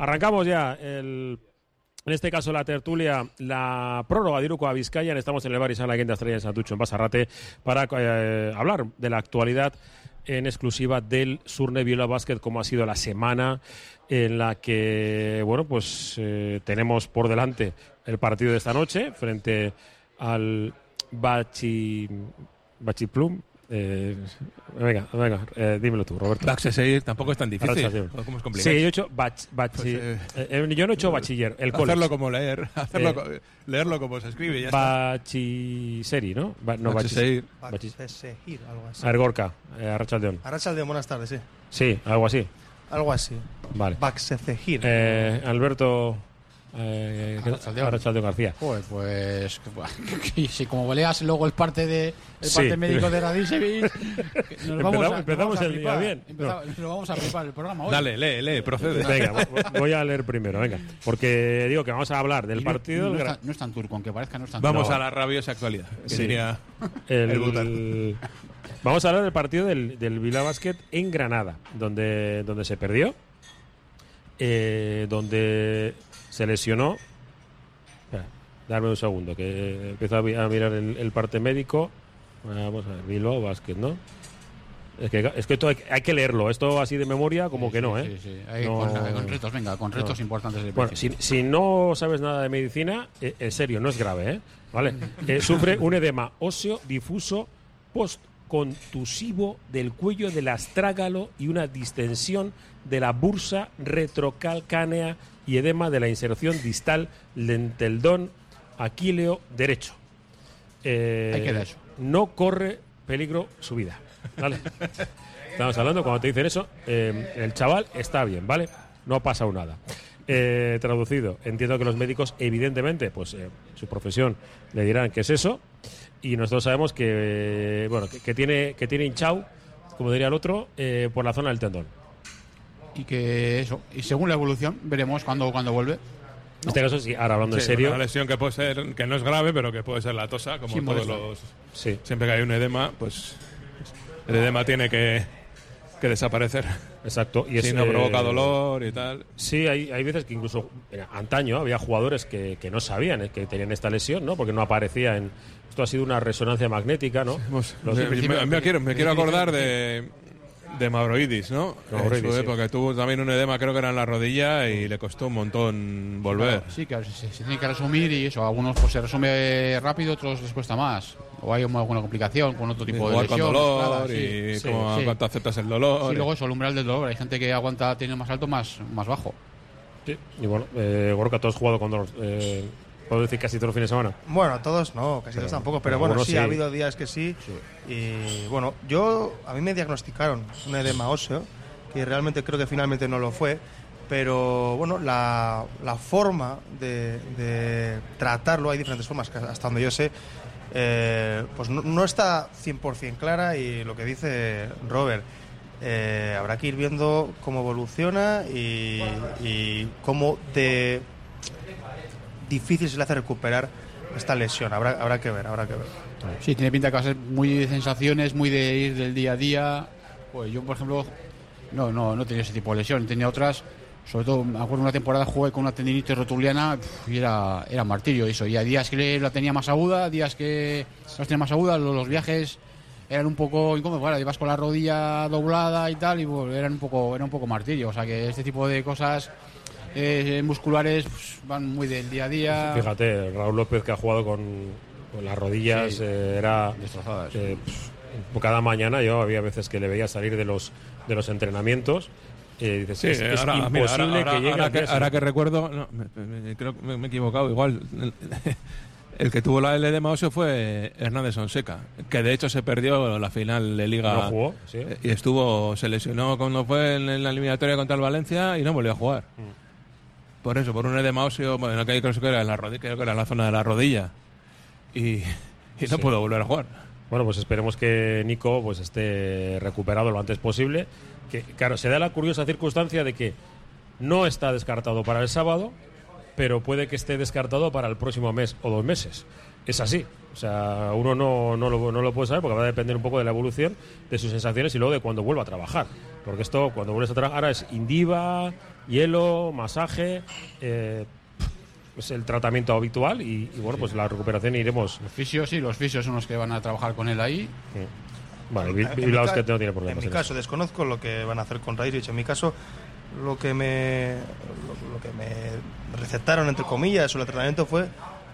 Arrancamos ya el en este caso, la tertulia, la prórroga de Iruko a Vizcaya. Estamos en el bar y sala Quinta Estrella de Santucho, en Basarrate, para eh, hablar de la actualidad en exclusiva del Surne Viola Basket, como ha sido la semana en la que, bueno, pues eh, tenemos por delante el partido de esta noche frente al Bachi, Bachi Plum, eh, venga, venga, eh, dímelo tú, Roberto. Baxeseir tampoco es tan difícil. ¿Cómo es complicado? Sí, yo he hecho, bach, bach, pues, eh, eh, yo no he hecho bachiller. El hacerlo como leer, hacerlo, eh, leerlo como se escribe. Ya Bachiseri, ¿no? Ba, no algo así. Argorca, eh, Arrachaldeón. Arrachaldeón, buenas tardes, sí. Sí, algo así. Algo así. Vale. Baxecegir. Eh, Alberto. Eh, Arrachaldeón García. Joder, pues. si como leas luego el parte de el Sí. parte médico de Radicevic, nos vamos a, Empezamos- nos empezamos vamos a el día bien. Empezamos- Nos vamos a flipar el programa hoy. Dale, lee, lee, procede. Venga, vo- voy a leer primero, venga. Porque digo que vamos a hablar del Y no- partido. No, del es Gra- tan- no es tan turco, aunque parezca no es tan Vamos turco. a la rabiosa actualidad. Que Sí. diría el- el vamos a hablar del partido del, del Vila Basket en Granada, donde, donde se perdió, eh, donde se lesionó. Espera, darme un segundo, que empiezo a, mi- a mirar el, el parte médico. Vamos a ver, Bilbao Basket, ¿no? Es que, es que esto hay, hay que leerlo, esto así de memoria, como Sí, que no, ¿eh? sí, sí. Ahí No- con, con retos, venga, con retos importantes. Bueno, si no sabes nada de medicina, eh, en serio, no es grave, ¿eh? ¿Vale? Eh, sufre un edema óseo difuso postcontusivo del cuello del astrágalo y una distensión de la bursa retrocalcánea y edema de la inserción distal del tendón aquileo derecho. Eh, Ahí queda eso. No corre peligro su vida. ¿Vale? Estamos hablando, cuando te dicen eso, eh, el chaval está bien, ¿vale? No ha pasado nada. Eh, traducido, entiendo que los médicos, evidentemente, pues su profesión le dirán qué es eso. Y nosotros sabemos que, bueno, que, que tiene, que tiene hinchado, como diría el otro, por la zona del tendón. Y que eso, y según la evolución, veremos cuando, cuando vuelve. En este caso, sí, ahora hablando Sí, en serio. Una lesión que puede ser, que no es grave, pero que puede ser la tosa, como Sí, todos los. Sí, Siempre que hay un edema, pues. El edema tiene que, que desaparecer. exacto. Y si es, no eh, provoca dolor y tal. Sí, hay, hay veces que incluso eh, antaño había jugadores que, que no sabían eh, que tenían esta lesión, ¿no? Porque no aparecía en. Esto ha sido una resonancia magnética, ¿no? Hemos- Los- me, me- me quiero, me quiero acordar de, de Mavroidis, ¿no? Mavroidis, en su sí. época tuvo también un edema, creo que era en la rodilla, y le costó un montón volver. Sí, claro, se, se tiene que resumir y eso. Algunos pues se resume rápido, otros les cuesta más. O hay alguna complicación con otro tipo de Jugar con lesión. dolor y sí, cómo, sí. cuánto aceptas el dolor. Sí, luego eso, el umbral del dolor. Hay gente que aguanta tiene más alto, más, más bajo. Sí. Y bueno, eh, Gorka, tú has jugado con dolor. Eh, ¿Puedo decir casi todos los fines de semana? Bueno, todos no, casi todos tampoco, pero pero bueno, sí, sí. ha habido días que sí. Y bueno, yo, a mí me diagnosticaron un edema óseo, que realmente creo que finalmente no lo fue, pero bueno, la, la forma de, de tratarlo, hay diferentes formas, hasta donde yo sé, eh, pues no, no está 100% clara y lo que dice Robert, eh, habrá que ir viendo cómo evoluciona y, y cómo de difícil se le hace recuperar esta lesión. Habrá, habrá que ver, habrá que ver. Sí, tiene pinta que va a ser muy de sensaciones, muy de ir del día a día. Pues yo, por ejemplo, no, no, no tenía ese tipo de lesión. Tenía otras, sobre todo, me acuerdo una temporada jugué con una tendinitis rotuliana y era, era martirio eso. Y a días que la tenía más aguda, días que las tenía más agudas, los, los viajes eran un poco incómodos. Bueno, ibas con la rodilla doblada y tal, y bueno, eran un poco, era un poco martirio. O sea que este tipo de cosas eh, musculares pues, van muy del día a día. Fíjate, Raúl López que ha jugado con, con las rodillas Sí. eh, era Destrozadas. eh, pf, cada mañana yo había veces que le veía salir de los de los entrenamientos y dices Sí, es, es ahora, imposible mira, ahora- que llegue ahora que, ahora recuerdo, no, me- me- creo que me, me he equivocado. Igual, el, el que tuvo la el edema óseo fue Hernández Sonseca, que de hecho se perdió la final de Liga. No jugó, sí. eh, Y estuvo, se lesionó cuando fue en, en la eliminatoria contra el Valencia y no volvió a jugar. Mm. Por eso, por un edema óseo, bueno, que creo que era en la rodilla, creo que era en la zona de la rodilla. Y, y no Sí. pudo volver a jugar. Bueno, pues esperemos que Nico pues esté recuperado lo antes posible. Que claro, se da la curiosa circunstancia de que no está descartado para el sábado, pero puede que esté descartado para el próximo mes o dos meses. Es así. O sea, uno no, no, lo, no lo puede saber porque va a depender un poco de la evolución de sus sensaciones y luego de cuando vuelva a trabajar. Porque esto, cuando vuelves a trabajar, ahora es indiva, hielo, masaje. eh, es el tratamiento habitual y, y, bueno, pues la recuperación iremos. Los fisios, sí, los fisios son los que van a trabajar con él ahí. Vale, En- mi que no tiene En problemas. mi en caso, desconozco lo que van a hacer con Rairic. En mi caso, lo que me, lo, lo que me recetaron, entre comillas, sobre el tratamiento fue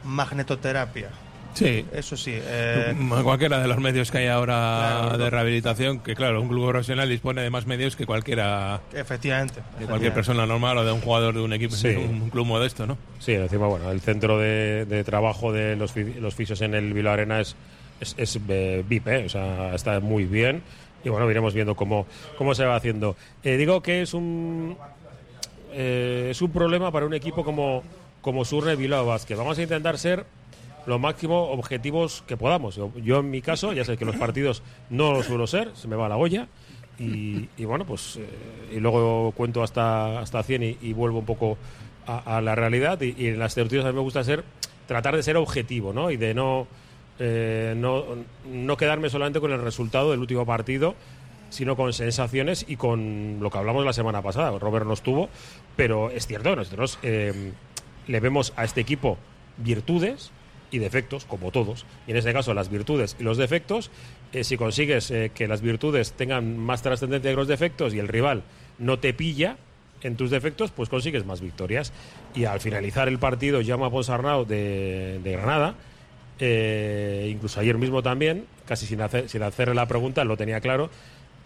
magnetoterapia. Sí. Eso sí. eh, Cualquiera de los medios que hay ahora Claro, de rehabilitación, que claro, un club profesional dispone de más medios que cualquiera, efectivamente. de cualquier efectivamente. persona normal o de un jugador de un equipo, Sí. de un club modesto, ¿no? Sí, encima, bueno, el centro de, de trabajo de los, fi- los fisios en el Bilbao Arena es, es, es, eh, VIP, ¿eh? o sea, está muy bien. Y bueno, iremos viendo cómo, cómo se va haciendo. Eh, digo que es un, eh, es un problema para un equipo como, como Surne Bilbao Basket. Vamos a intentar ser lo máximo objetivos que podamos. Yo, en mi caso, ya sé que los partidos no lo suelo ser, se me va la olla. Y, bueno, pues eh, y luego cuento hasta, hasta 100 y, vuelvo un poco a, la realidad. Y, en las tertulias a mí me gusta ser tratar de ser objetivo, ¿no? Y de no, eh, no, no quedarme solamente con el resultado del último partido, sino con sensaciones y con lo que hablamos la semana pasada. Robert no estuvo, pero es cierto nosotros eh, le vemos a este equipo virtudes y defectos, como todos. Y en este caso, las virtudes y los defectos, eh, si consigues eh, que las virtudes tengan más trascendencia que los defectos y el rival no te pilla en tus defectos, pues consigues más victorias. Y al finalizar el partido, llama Ponsarnau de, de Granada, eh, incluso ayer mismo también, casi sin hacer, sin hacerle la pregunta, lo tenía claro,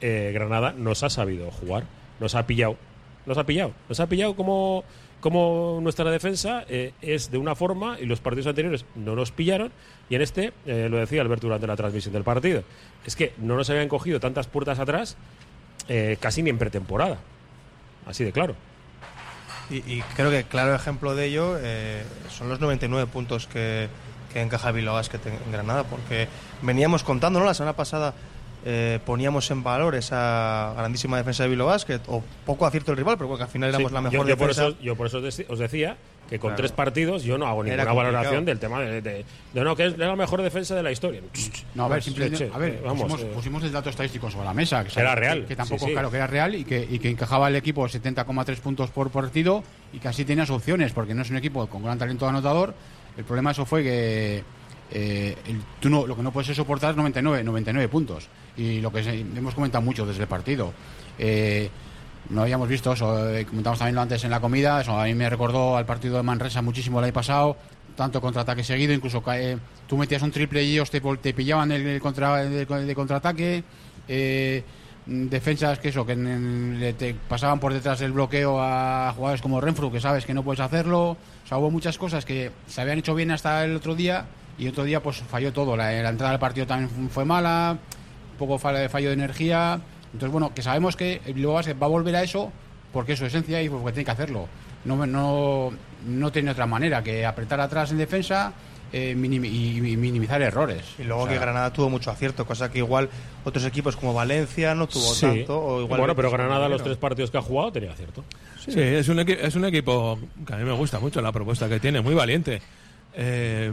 Granada nos ha sabido jugar, nos ha pillado, nos ha pillado, nos ha pillado como, como nuestra defensa eh, es de una forma y los partidos anteriores no nos pillaron y en este, eh, lo decía Alberto durante la transmisión del partido, es que no nos habían cogido tantas puertas atrás eh, casi ni en pretemporada, así de claro. Y, creo que claro ejemplo de ello son los 99 puntos que, que encaja Basket en, en Granada, porque veníamos contando, ¿no? La semana pasada eh, poníamos en valor esa grandísima defensa de Bilbao Basket, o poco acierto del rival, pero porque al final éramos Sí, la yo- mejor yo, por defensa. eso, yo por eso os decía que con Claro. tres partidos yo no hago ninguna valoración del tema de, de- de no, que es la mejor defensa de la historia. No, a ver, simplemente, a ver, vamos, pusimos, eh, pusimos el dato estadístico sobre la mesa. Que, Era que- real, Que, tampoco, sí, sí. claro, que era real y que, y que encajaba el equipo 70,3 puntos por partido y que así tenías opciones, porque no es un equipo con gran talento anotador. El problema eso fue que eh, el- tú no, lo que no puedes soportar es 99, 99 puntos. Y lo que hemos comentado mucho desde el partido. Eh, no habíamos visto eso, eh, comentamos también lo antes en la comida, eso a mí me recordó al partido de Manresa muchísimo el año pasado, tanto contraataque seguido, incluso eh, tú metías un triple y ellos te, pillaban el, contra, el, contraataque, eh, mm, defensas que eso, que te pasaban por detrás del bloqueo a jugadores como Renfru, que sabes que no puedes hacerlo, o sea, hubo muchas cosas que se habían hecho bien hasta el otro día y otro día pues falló todo, la, entrada del partido también fu- fue mala, poco fallo, fallo de energía. Entonces, bueno, que sabemos que el Bilbao Basket va a volver a eso porque es su esencia y porque tiene que hacerlo. No, no, no tiene otra manera que apretar atrás en defensa eh, minim- y, minimizar errores. Y luego O sea, que Granada tuvo mucho acierto, cosa que igual otros equipos como Valencia no tuvo sí. tanto. O igual bueno, pero Granada los tres partidos que ha jugado tenía cierto. Sí, es, un es un equipo que a mí me gusta mucho la propuesta que tiene, muy valiente. Eh,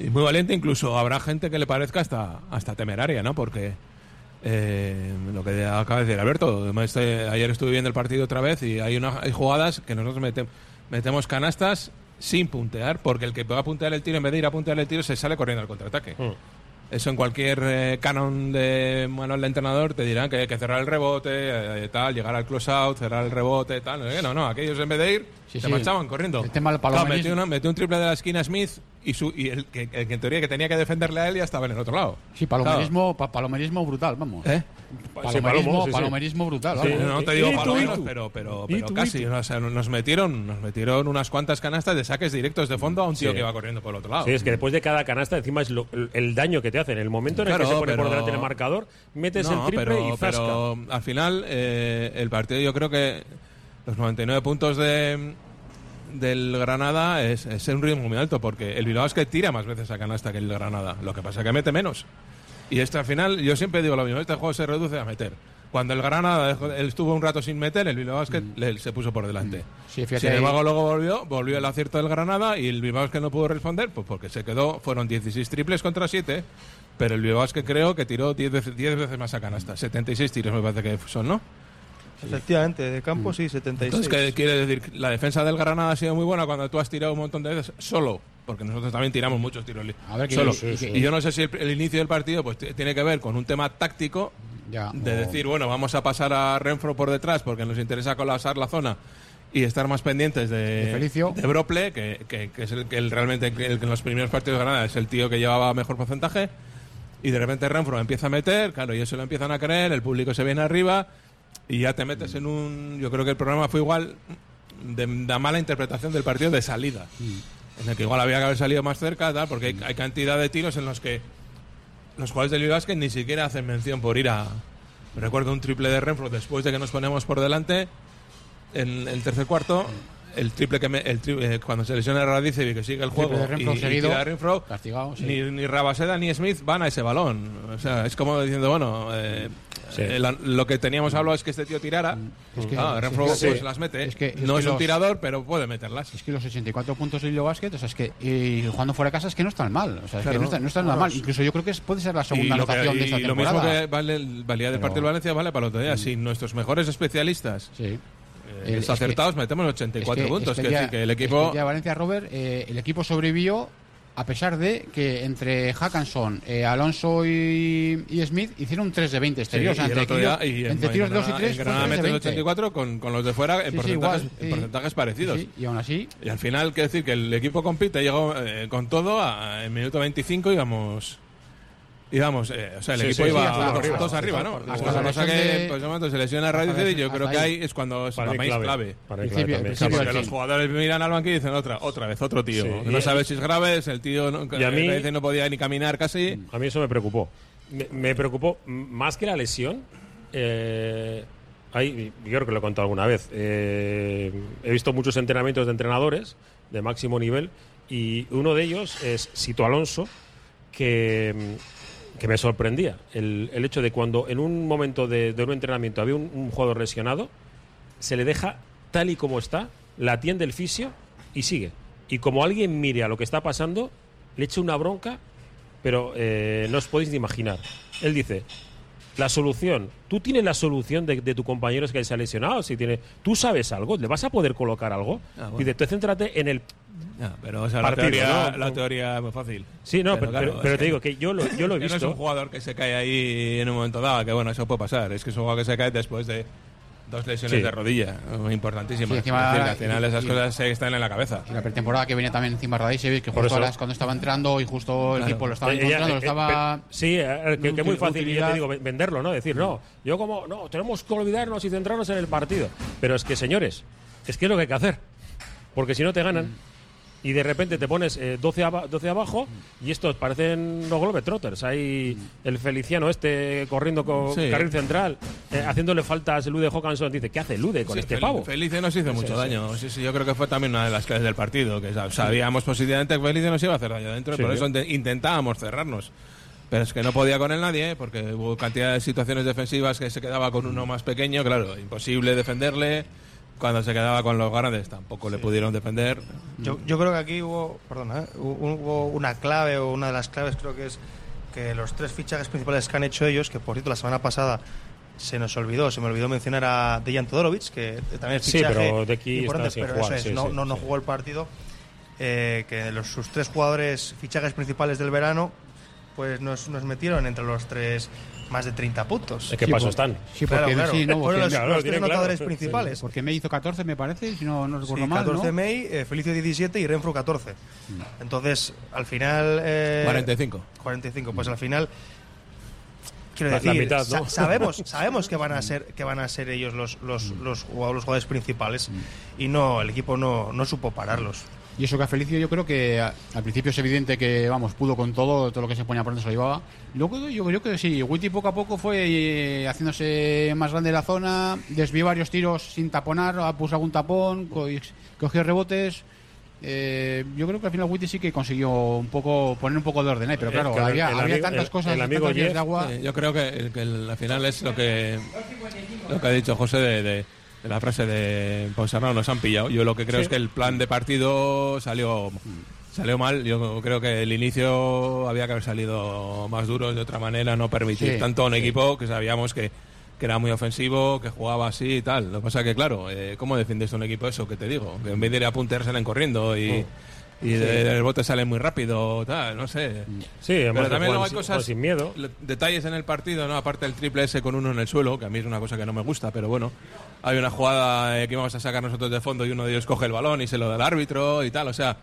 y muy valiente, incluso habrá gente que le parezca hasta, hasta temeraria, ¿no? Porque eh, lo que acaba de decir Alberto, este- ayer estuve viendo el partido otra vez y hay, una, hay jugadas que nosotros mete- metemos canastas sin puntear, porque el que va a puntear el tiro, en vez de ir a puntear el tiro, se sale corriendo al contraataque. Mm. Eso en cualquier eh, canon de manual de entrenador te dirán que hay que cerrar el rebote, eh, tal, llegar al close out, cerrar el rebote, tal. Eh, No, no, aquellos en vez de ir Sí, se sí. marchaban corriendo. El tema del Claro, palomerismo. metió, una- metió un triple de la esquina Smith y, su, y el, que, el que en teoría que tenía que defenderle a él ya estaba en el otro lado. Sí, palomerismo, pa- palomerismo brutal, vamos. ¿Eh? Palomerismo, Palomo, sí, sí. palomerismo brutal. Sí, vamos. No, te digo palomeros, pero, pero, pero casi. nos metieron, nos metieron unas cuantas canastas de saques directos de fondo a un tío Sí. que iba corriendo por el otro lado. Sí, es que después de cada canasta, encima es lo- el, daño que te hacen. En el momento en el Claro, que se pone por pero- delante el marcador, metes No, el triple pero, y zasca. pero al final eh, el partido yo creo que los 99 puntos de del Granada es, es un ritmo muy alto porque el Bilbao es que tira más veces a canasta que el Granada lo que pasa es que mete menos y este al final yo siempre digo lo mismo este juego se reduce a meter Cuando el Granada él estuvo un rato sin meter, el Bilbao Basket le- se puso por delante. Sí, fíjate Sin embargo, luego volvió, volvió el acierto del Granada y el Bilbao Basket no pudo responder, pues porque se quedó, fueron 16 triples contra 7, pero el Bilbao Basket creo que tiró 10 veces, 10 veces más a canasta. 76 tiros me parece que son, ¿no? Efectivamente, de campo sí, 76. Entonces, ¿qué quiere decir? La defensa del Granada ha sido muy buena cuando tú has tirado un montón de veces solo, porque nosotros también tiramos muchos tiros A ver, solo. sí, sí. Y yo no sé si el, el inicio del partido pues tiene que ver con un tema táctico Ya, de o- decir, bueno, vamos a pasar a Renfro por detrás porque nos interesa colapsar la zona y estar más pendientes de, De Felicio. de Brople, que, que- que es el que el, realmente el que en los primeros partidos de Granada es el tío que llevaba mejor porcentaje. Y de repente Renfro empieza a meter, claro, y eso lo empiezan a creer, el público se viene arriba y ya te metes en un. Yo creo que el programa fue igual de, de mala interpretación del partido de salida. En el que igual había que haber salido más cerca, tal, porque hay, cantidad de tiros en los que los jugadores del Basket ni siquiera hacen mención por ir a. Recuerdo un triple de Renfro después de que nos ponemos por delante en el tercer cuarto. El triple que me, el tri- eh, cuando se lesiona Radicevic que sigue el Triple juego de Renfro y, y seguido, Renfro, castigado, sí. ni, ni Rabaseda ni Smith van a ese balón. O sea, es como diciendo, bueno, eh, Sí. eh, la- lo que teníamos hablado es que este tío tirara. Es que- Ah, es Renfro que- pues sí. las mete. Es que- es no que es un tirador, pero puede meterlas. Es que los 84 puntos de Hilo Basket, o sea, es que y jugando fuera de casa es que no están mal. O sea, es Claro. que no están, no están nada mal. Incluso yo creo que es- puede ser la segunda anotación de esta y lo mismo temporada. que vale, valía del Pero- partido de Valencia vale para el otro día. Si nuestros mejores especialistas Sí. El- es que- desacertados metemos 84 Es que- puntos. es que que día- que el que equipo. de Valencia, Robert, eh, el equipo sobrevivió a pesar de que entre Hackanson, eh, Alonso y, y Smith hicieron 3 de 20 Sí, exteriores. y el entre otro día- en- entre tiros en 2 y Granada- 3 en fue Granada 3 de meten 20. 84 con, con los de fuera en, Sí, sí, porcentajes, igual, en sí. porcentajes parecidos. Sí, y aún así, Y al final, quiero decir que el equipo compite, llegó eh, con todo, a, en minuto 25 íbamos. Íbamos, eh, o sea, el Sí, equipo sí, iba sí, a hasta dos arriba, arriba, ¿no? hasta la cosa que, pues, momento se lesiona Radice y yo creo que ahí. es cuando es clave. Para Porque los jugadores miran al banco y dicen otra, otra vez, otro tío. Sí, no sabe si es grave, es el tío no, Y a mí- Radice no podía ni caminar casi. A mí eso me preocupó. Me, me preocupó más que la lesión. eh, hay- yo creo que lo he contado alguna vez. eh, he visto muchos entrenamientos de entrenadores de máximo nivel y uno de ellos es Sito Alonso, que, que me sorprendía. El, el hecho de cuando en un momento de, de un entrenamiento había un, jugador lesionado, se le deja tal y como está, la atiende el fisio y sigue. Y como alguien mire a lo que está pasando, le echa una bronca, pero eh, no os podéis ni imaginar. Él dice, la solución, tú tienes la solución de, de tu compañero que se ha lesionado, si tiene, tú sabes algo, le vas a poder colocar algo. Ah, bueno. Dice, tú céntrate en el... Ya, pero o sea, la, Partido, teoría, ¿no? la teoría es muy fácil. Sí, no, pero, claro, pero- es pero que- te digo que yo lo, yo lo he que no es un visto. jugador que se cae ahí en un momento dado, que bueno, eso puede pasar. Es que es un jugador que se cae después de dos lesiones Sí. de rodilla, muy importantísimas. Sí, encima- Es decir, al final y- esas y- cosas se están en la cabeza. y la pretemporada que venía también encima Radicevic, que Por justo a las- cuando estaba entrando y justo el Claro. equipo lo estaba Eh, ella- encontrando, lo eh, estaba... eh, sí, eh, que, que es muy fácil, yo utilidad. te digo, ven- venderlo, ¿no? Decir, no, yo como, no, tenemos que olvidarnos y centrarnos en el partido. Pero es que, señores, es que es lo que hay que hacer. Porque si no te ganan. Y de repente te pones eh, 12, aba- 12 abajo y estos parecen los Globetrotters. Hay el Feliciano este corriendo con Sí. carril central, eh, haciéndole faltas Lude Hawkinson. Dice, ¿qué hace Lude con Sí, este pavo? Felice nos hizo mucho sí, daño. Sí, sí, yo creo que fue también una de las claves del partido. Que sab- sabíamos positivamente que Felice nos iba a hacer daño y Sí, por eso inte- intentábamos cerrarnos. Pero es que no podía con él nadie, porque hubo cantidad de situaciones defensivas que se quedaba con uno más pequeño, claro, imposible defenderle. Cuando se quedaba con los grandes tampoco le pudieron defender. Yo, yo creo que aquí hubo, perdona, ¿eh? Hu- hubo una clave o una de las claves creo que es que los tres fichajes principales que han hecho ellos, que por cierto la semana pasada se nos olvidó, se me olvidó mencionar a Dejan Todorovic, que también es Sí, fichaje pero de aquí importante, está pero jugar, eso es, sí, no, sí, no, no sí. jugó el partido, eh, que los, sus tres jugadores fichajes principales del verano, pues nos, nos metieron entre los tres más de 30 puntos. ¿En qué Sí, paso por- están? Sí, Claro, porque, claro. sí, no, Fueron porque, los, claro, los lo tres claro. anotadores Sí, principales. porque me hizo 14, me parece, si no, no Sí, recuerdo mal, 14 ¿no? May, eh, Felicio 17 y Renfro 14. Entonces, al final... eh, 45. 45. Pues al final quiero La- la decir, mitad, ¿no? sa- sabemos, sabemos que van a ser que van a ser ellos los los, los, jugadores, los jugadores principales y no el equipo no, no supo pararlos. Y eso que a Felicio yo creo que a- al principio es evidente que, vamos, pudo con todo, todo lo que se ponía por dentro se lo llevaba. Luego yo creo que sí, Witty poco a poco fue eh, haciéndose más grande la zona, desvió varios tiros sin taponar, puso algún tapón, co- cogió rebotes eh, yo creo que al final Witty sí que consiguió un poco poner un poco de orden ahí, pero Eh, claro, claro, había, el había amigo- tantas el- cosas, el amigo tantas Jeff, de agua. Sí, yo creo que, al final es lo que lo que ha dicho José de, de- de la frase de Ponsarnau nos han pillado. Yo lo que creo Sí. es que el plan de partido salió salió mal. Yo creo que el inicio había que haber salido más duro de otra manera, no permitir Sí, tanto a un sí. equipo que sabíamos que, que era muy ofensivo, que jugaba así y tal. Lo que pasa que, claro, eh, ¿cómo defiendes a un equipo eso que te digo? Que en vez de ir a puntear salen corriendo y, y de- del bote salen muy rápido, tal, no sé. Sí, Pero también luego hay cosas, sin miedo. le- detalles en el partido, ¿no? Aparte del triple S con uno en el suelo, que a mí es una cosa que no me gusta, pero bueno. Hay una jugada eh, que íbamos a sacar nosotros de fondo y uno de ellos coge el balón y se lo da al árbitro y tal, o sea,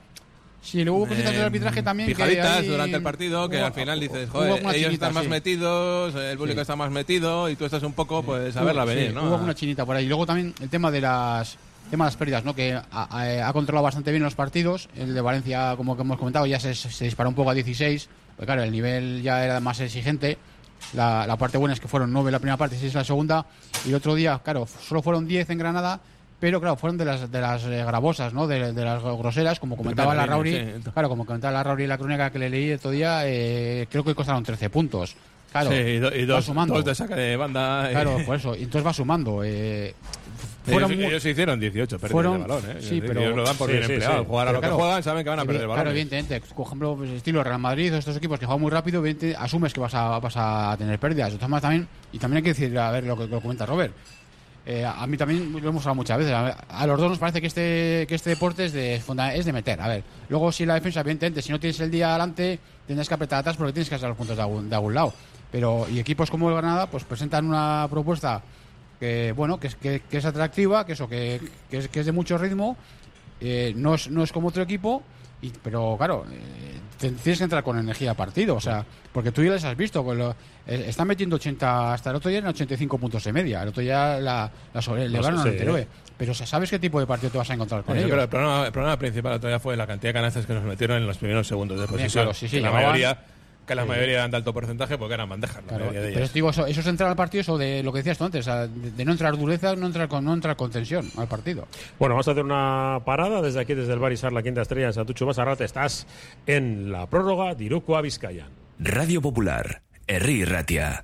Sí, luego hubo cositas del eh, arbitraje también. que Pijaditas ahí durante el partido que hubo- al final dices, joder, ellos chinita, están más sí. metidos, el público Sí. está más metido y tú estás un poco, pues, a verla Hubo- venir, sí, ¿no? Hubo alguna chinita por ahí. Y luego también el tema de las tema de las pérdidas, ¿no? Que ha, ha- ha controlado bastante bien los partidos. El de Valencia, como que hemos comentado, ya se, se disparó un poco a 16. Porque claro, el nivel ya era más exigente. La, la parte buena es que fueron 9 la primera parte y 6 la segunda. Y el otro día, claro, solo fueron 10 en Granada. Pero claro, fueron de las, de las eh, gravosas, ¿no? De, de las groseras, como comentaba la Primera Rauri. línea, sí. Claro, como comentaba la Rauri en la crónica que le leí el otro día, eh, creo que costaron 13 puntos. Claro, Sí, y, do- y va dos, sumando. dos de saque de banda. y- Claro, por eso. Y entonces va sumando. Eh, ellos, fueron mu- ellos hicieron 18 pérdidas fueron- de balón, ¿eh? sí, Ellos pero- lo dan por Sí, bien sí, empleado. sí. Jugar a lo que claro, juegan saben que van a perder el balón. Claro, evidentemente. Por ejemplo, pues, estilo Real Madrid o estos equipos que juegan muy rápido, asumes que vas a, vas a tener pérdidas. Maneras, también, y también hay que decir, a ver lo que, lo comenta Robert. Eh, a mí también lo hemos hablado muchas veces. A, a los dos nos parece que este, que este deporte es de, es de meter. A ver, luego si la defensa, evidentemente, si no tienes el día adelante, tendrás que apretar atrás porque tienes que hacer los puntos de algún, de algún lado. Pero, y equipos como el Granada, pues presentan una propuesta que, bueno, que es, que, que es atractiva, que eso, que, que es, que es de mucho ritmo. Eh, no, es, no es como otro equipo, y, pero claro, eh, tienes que entrar con energía a partido, o sea, porque tú ya les has visto, con lo- eh, están metiendo 80, hasta el otro día en 85 puntos de media, el otro día la, la sobre, elevaron sé, a sí, 99, pero o sea, ¿sabes qué tipo de partido te vas a encontrar con Sí, ellos? pero el problema, el problema principal todavía fue la cantidad de canastas que nos metieron en los primeros segundos de Bien, posesión. claro, sí, sí, la mayoría, que la mayoría eran de alto porcentaje porque eran bandejas. la Claro, mayoría de pero ellas. digo, eso, eso es entrar al partido, eso de lo que decías tú antes, o sea, de, de no entrar dureza, no entrar con, no entrar con tensión al partido. Bueno, vamos a hacer una parada desde aquí, desde el Barisar, la quinta estrella en Santucho Basarrate. Estás en la prórroga de Iruko Vizcayan. Radio Popular, Herri Ratia.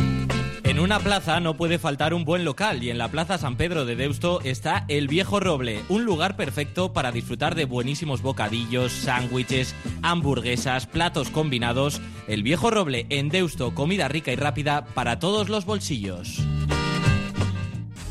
Una plaza no puede faltar un buen local y en la Plaza San Pedro de Deusto está El Viejo Roble, un lugar perfecto para disfrutar de buenísimos bocadillos, sándwiches, hamburguesas, platos combinados. El Viejo Roble en Deusto, comida rica y rápida para todos los bolsillos.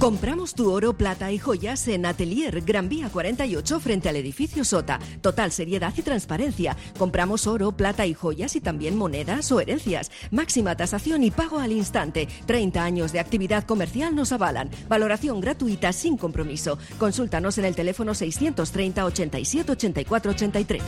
Compramos tu oro, plata y joyas en Atelier Gran Vía 48 frente al edificio Sota. Total seriedad y transparencia. Compramos oro, plata y joyas y también monedas o herencias. Máxima tasación y pago al instante. 30 años de actividad comercial nos avalan. Valoración gratuita sin compromiso. Consúltanos en el teléfono 630 87 84 83.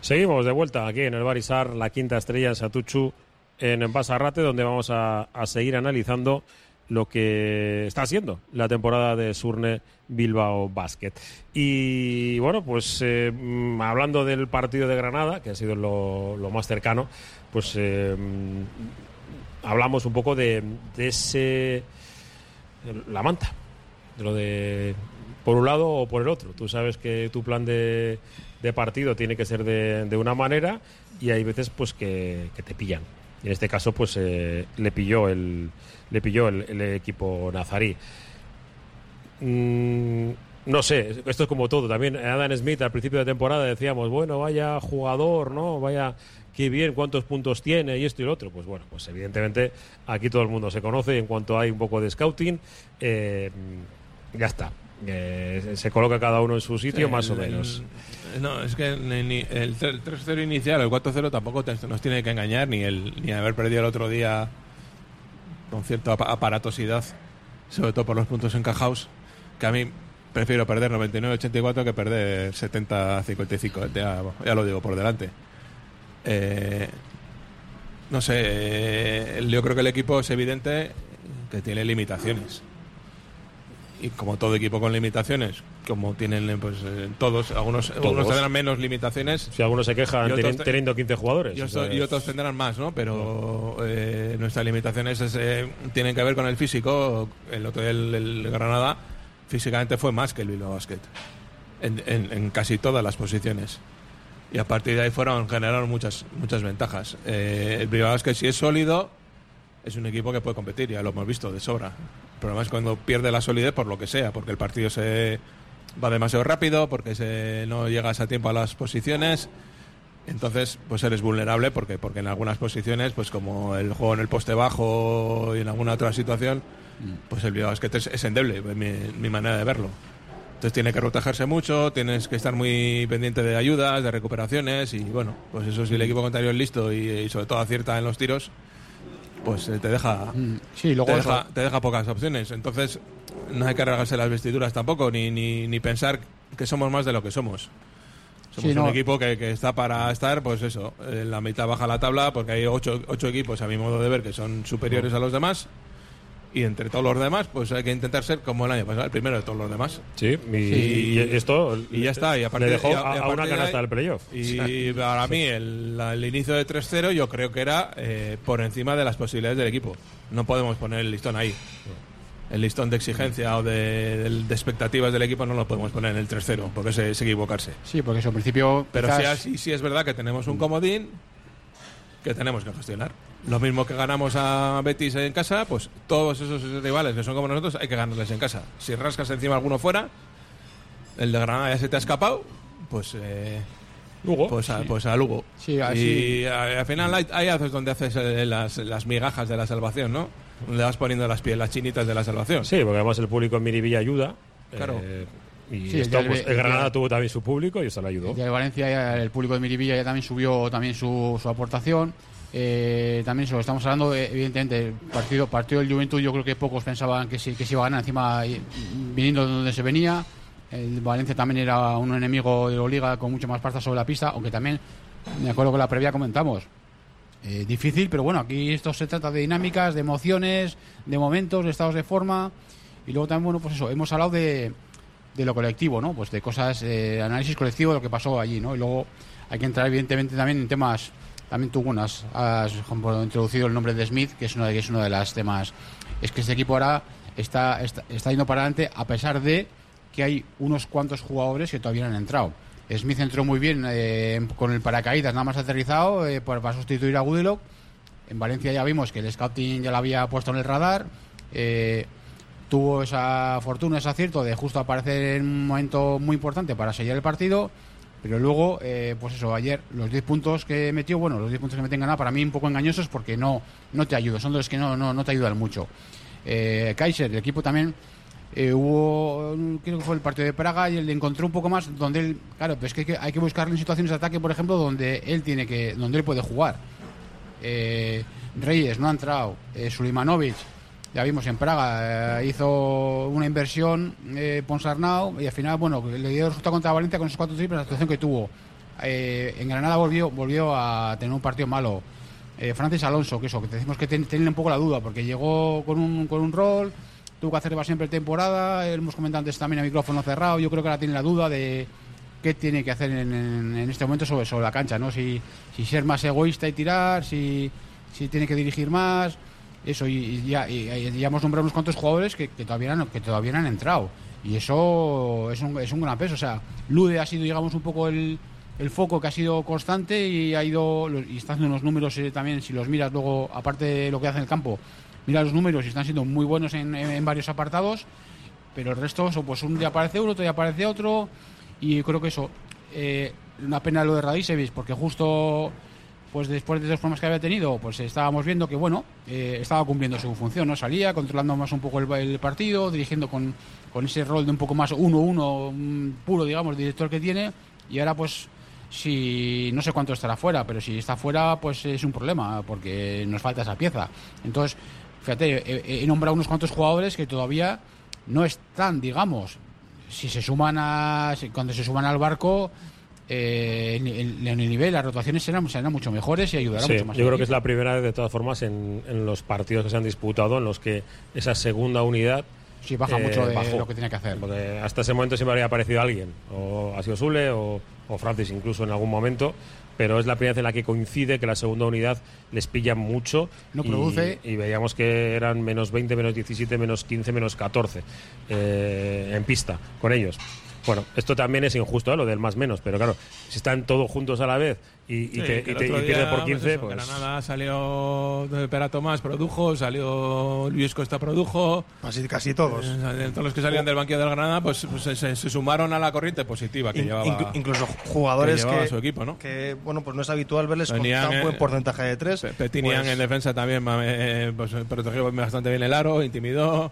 Seguimos de vuelta aquí en el Barisar, la quinta estrella en Satuchu, en Basarrate, donde vamos a, a seguir analizando lo que está haciendo la temporada de Surne Bilbao Basket. Y bueno, pues eh, mm, hablando del partido de Granada, que ha sido lo, lo más cercano, pues eh, mm, hablamos un poco de, de ese. la manta, lo de por un lado o por el otro. Tú sabes que tu plan de, partido tiene que ser de, de una manera y hay veces pues que, que te pillan. Y en este caso, pues eh, le pilló el le pilló el, el equipo nazarí. Mm, no sé, esto es como todo. También Adam Smith al principio de temporada decíamos, bueno, vaya jugador, ¿no? Vaya, qué bien, cuántos puntos tiene y esto y lo otro. Pues bueno, pues evidentemente aquí todo el mundo se conoce y en cuanto hay un poco de scouting, eh, ya está. Eh, se coloca cada uno en su sitio, Sí, más o el- menos. el- no, es que el 3 3-0 inicial, el 4-0 tampoco te- nos tiene que engañar, ni el ni haber perdido el otro día con cierta apa- aparatosidad, sobre todo por los puntos encajados, que a mí prefiero perder 99-84 que perder 70-55, ya, ya lo digo por delante. Eh, no sé, eh, yo creo que el equipo es evidente que tiene limitaciones y como todo equipo con limitaciones, como tienen pues eh, todos, algunos, algunos tendrán menos limitaciones. Si algunos se quejan otros teniendo 15 jugadores. y, otros- y otros tendrán más, ¿no? Pero eh, nuestras limitaciones es, eh, tienen que ver con el físico. El otro día el, el Granada físicamente fue más que el Bilbao Basket en, en- en casi todas las posiciones. Y a partir de ahí fueron generaron muchas muchas ventajas. Eh, el Bilbao Basket si es sólido es un equipo que puede competir, ya lo hemos visto de sobra. El problema es cuando pierde la solidez por lo que sea, porque el partido se va demasiado rápido, porque se, no llegas a tiempo a las posiciones. Entonces, pues eres vulnerable porque, porque en algunas posiciones, pues como el juego en el poste bajo y en alguna otra situación, pues el Basket es, es endeble, es mi, mi manera de verlo. Entonces tiene que protegerse mucho, tienes que estar muy pendiente de ayudas, de recuperaciones y bueno, pues eso si el equipo contrario es listo y, y sobre todo acierta en los tiros, pues eh, te deja, Sí, luego te, deja, te deja pocas opciones. Entonces no hay que rasgarse las vestiduras tampoco, ni, ni, ni pensar que somos más de lo que somos. Somos Sí, no. un equipo que, que está para estar, pues eso, en la mitad baja la tabla, porque hay ocho, ocho equipos, a mi modo de ver, que son superiores a los demás. Y entre todos los demás, pues hay que intentar ser como el año pasado, el primero de todos los demás. Sí, y, y esto Y ya está, y a le dejó y a- una canasta ahí- del playoff. Y para mí, el, la- el inicio de 3-0 yo creo que era eh, por encima de las posibilidades del equipo. No podemos poner el listón ahí. El listón de exigencia o de, de- de expectativas del equipo no lo podemos poner en el 3-0, porque es, es equivocarse. Sí, porque eso, en principio. Pero quizás- sí, así- sí es verdad que tenemos un comodín que tenemos que gestionar. Lo mismo que ganamos a Betis en casa, pues todos esos rivales que son como nosotros hay que ganarles en casa. Si rascas encima alguno fuera, el de Granada ya se te ha escapado, pues eh, Lugo. Pues a, pues a Lugo. Sí, así- Y a- al final hay, hay haces donde haces eh, las, las migajas de la salvación, ¿no? Donde vas poniendo las, pie- las chinitas de la salvación. Sí, porque además el público en Miribilla ayuda. Claro. eh, y Sí, esto, el del- pues, el el Granada tuvo también su público y eso le ayudó. El de Valencia, ya el público de Miribilla ya también subió también su, su aportación. Eh, también eso, estamos hablando, eh, evidentemente, el partido, partido del Juventud, yo creo que pocos pensaban que, sí, que se iba a ganar, encima y- viniendo de donde se venía. El Valencia también era un enemigo de la Liga con mucho más fuerza sobre la pista, aunque también, me acuerdo que la previa comentamos. Eh, difícil, pero bueno, aquí esto se trata de dinámicas, de emociones, de momentos, de estados de forma. Y luego también, bueno, pues eso, hemos hablado de, de lo colectivo, ¿no? Pues de cosas, eh, análisis colectivo de lo que pasó allí, ¿no? Y luego hay que entrar, evidentemente, también en temas. También tú, bueno, has, has, introducido el nombre de Smith, que es uno de, que es uno de los temas. Es que este equipo ahora está, está, está yendo para adelante a pesar de que hay unos cuantos jugadores que todavía no han entrado. Smith entró muy bien eh, con el paracaídas, nada más aterrizado, eh, para sustituir a Goodlock. En Valencia ya vimos que el scouting ya lo había puesto en el radar. eh, tuvo esa fortuna, ese acierto de justo aparecer en un momento muy importante para sellar el partido. Pero luego, pues eso, ayer los 10 puntos que metió, bueno, los 10 puntos que meten ganar para mí un poco engañosos porque no, no te ayudan, son de los que no, no, no te ayudan mucho. Kaiser, el equipo también eh, hubo, creo que fue el partido de Praga y él le encontró un poco más donde él, claro, pues que hay que, hay que buscarle en situaciones de ataque, por ejemplo, donde él tiene que, donde él puede jugar. Eh, Reyes no ha entrado, eh, Sulimanovic, ya vimos en Praga, eh, hizo una inversión eh, Ponsarnau y al final, bueno, le dio resultado contra Valencia con esos cuatro triples, la situación que tuvo. En Granada volvió, volvió a tener un partido malo. Francis Alonso, que eso, que decimos que ten- tiene un poco la duda, porque llegó con un, con un rol, tuvo que hacer va siempre temporada, hemos comentado antes también a micrófono cerrado, yo creo que ahora tiene la duda de qué tiene que hacer en, en- este momento sobre, sobre la cancha, ¿no? Si, ser más egoísta y tirar, si, si tiene que dirigir más, eso, y, ya, ya hemos nombrado unos cuantos jugadores que, que todavía no, que todavía no han entrado. Y eso es un, es un gran peso. O sea, Lude ha sido, digamos, un poco el, el foco que ha sido constante y ha ido y está haciendo unos números eh, también si los miras luego aparte de lo que hace en el campo mira los números y están siendo muy buenos en, varios apartados pero el resto pues un día aparece uno otro día aparece otro y creo que eso eh, una pena lo de Radicevic porque justo pues después de dos formas que había tenido pues estábamos viendo que bueno eh, estaba cumpliendo su función no salía controlando más un poco el, el partido dirigiendo con, con ese rol de un poco más 1-1 mm, puro digamos director que tiene y ahora pues si no sé cuánto estará fuera, pero si está fuera, pues es un problema, porque nos falta esa pieza. Entonces, fíjate, he, he nombrado unos cuantos jugadores que todavía no están, digamos, si se suman a. si- cuando se suman al barco. eh, en, el nivel, las rotaciones serán, serán mucho mejores y ayudarán Sí, mucho más. yo creo que es la primera vez, de todas formas, en, en los partidos que se han disputado en los que esa segunda unidad. Sí, baja eh, mucho de bajó. lo que tiene que hacer. Porque hasta ese momento siempre había aparecido alguien, o ha sido Sule o, o Francis incluso en algún momento, pero es la primera vez en la que coincide que la segunda unidad les pilla mucho. No y- produce. Y, veíamos que eran menos 20, menos 17, menos 15, menos 14 eh, en pista con ellos. Bueno, esto también es injusto, ¿eh? lo del más menos, pero claro, si están todos juntos a la vez y, y Sí, te, y y día, por 15, eso, pues. Granada salió de Pera Tomás, produjo, salió Luis Costa, produjo. Casi, casi todos. Eh, Todos los que salían del banquillo del Granada, pues, pues se, se- sumaron a la corriente positiva que In- llevaba. inclu- incluso jugadores que que, llevaba su equipo, ¿no? que, bueno, pues no es habitual verles Venían, con tan eh, buen porcentaje de tres. Petinian Pues, en defensa también eh, pues, protegió bastante bien el aro, intimidó.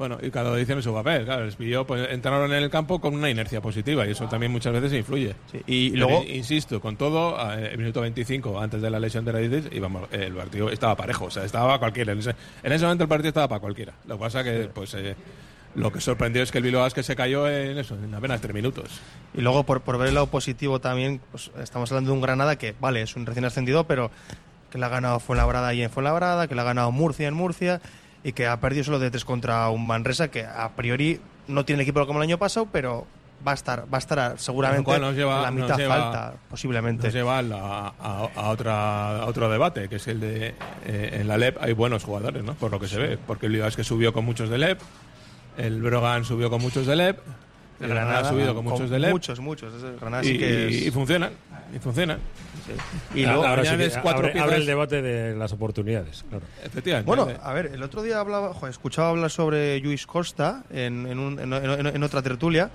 Bueno, y cada uno hicieron su papel. Claro, les pilló, pues entraron en el campo con una inercia positiva y eso también muchas veces influye. y Pero, luego- insisto, con todo, el minuto 25, antes de la lesión de Radices, íbamos, el partido estaba parejo, o sea, estaba cualquiera. En ese, en ese momento el partido estaba para cualquiera. Lo que pasa que, pues, eh, lo que sorprendió es que el Bilbao que se cayó en eso, en apenas tres minutos. Y luego, por, por ver el lado positivo también, pues, estamos hablando de un Granada que, vale, es un recién ascendido, pero que le ha ganado Fuenlabrada y en Fuenlabrada, que le ha ganado Murcia en Murcia y que ha perdido solo de tres contra un Manresa que a priori no tiene el equipo como el año pasado, pero va a estar, va a estar seguramente nos lleva- la nos mitad lleva- falta, posiblemente. Nos lleva a, a- a otra, a otro debate, que es el de eh, en la LEP hay buenos jugadores, ¿no? Por lo que se ve. Porque el es que subió con muchos de LEP, el Brogan subió con muchos de LEP, el Granada, ha subido con, muchos de LEP. Muchos, muchos. Granada y, sí que es- y funcionan, y funcionan. Y Ahora luego sí que añades cuatro abre, abre el debate de las oportunidades. Claro. Efectivamente. Bueno, a ver, el otro día hablaba, joder, escuchaba hablar sobre Luis Costa en, en, un- en- en- en otra tertulia.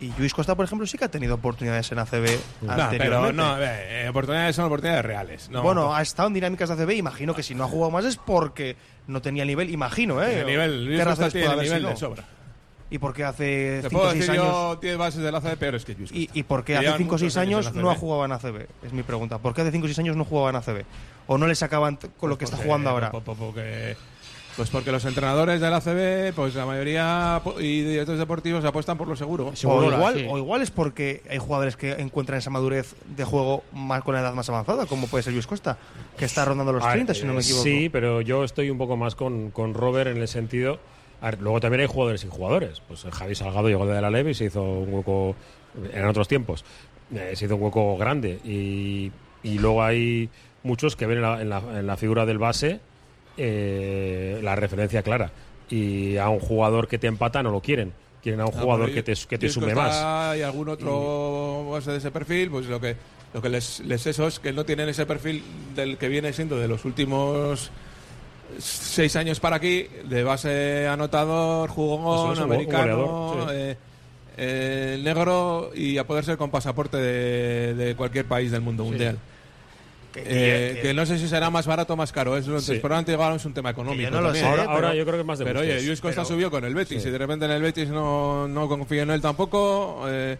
Y Luis Costa, por ejemplo, sí que ha tenido oportunidades en ACB No, anteriormente. pero no, eh, oportunidades son oportunidades reales. No, bueno, ha estado en dinámicas de ACB. Imagino que si no ha jugado más es porque no tenía el nivel. Imagino, ¿eh? El nivel, Luis ¿Qué Costa tiene nivel de sobra. ¿Y por qué hace Te 5 puedo o 6 decir años? yo 10 bases de la ACB peores que Luis Costa. ¿Y, y por qué Que hace llevan 5 o 6 muchos años no ha jugado en ACB? Es mi pregunta. ¿Por qué hace 5 o 6 años no jugaba en ACB? ¿O no le sacaban con lo que está Porque- jugando ahora? po- po- porque- pues porque los entrenadores de la ACB, pues la mayoría y directores deportivos apuestan por lo seguro. O igual, o igual es porque hay jugadores que encuentran esa madurez de juego más con la edad más avanzada, como puede ser Luis Costa, que está rondando los A ver, 30, si no me eh, equivoco. Sí, pero yo estoy un poco más con, con Robert en el sentido. A ver, luego también hay jugadores y jugadores. Pues Javi Salgado llegó de la Leve y se hizo un hueco. En otros tiempos. eh, se hizo un hueco grande. Y, y luego hay muchos que ven en la, en la- en la figura del base eh, la referencia clara. Y a un jugador que te empata no lo quieren. Quieren a un Ah, jugador que te, que te sume más. Y algún otro base de ese perfil, pues lo que lo que les, les eso es que no tienen ese perfil del que viene siendo de los últimos seis años para aquí, de base anotador, jugón, es, americano, goleador, sí. eh, eh, negro y a poder ser con pasaporte de, de cualquier país del mundo mundial. Eh, que- que no sé si será más barato o más caro. Es, Sí. Probablemente igual es un tema económico. yo no lo también. sé, ahora, pero- ahora yo creo que es más de Pero gustos. oye, Luis Costa pero- subió con el Betis Sí. y de repente en el Betis no, no confía en él tampoco. eh,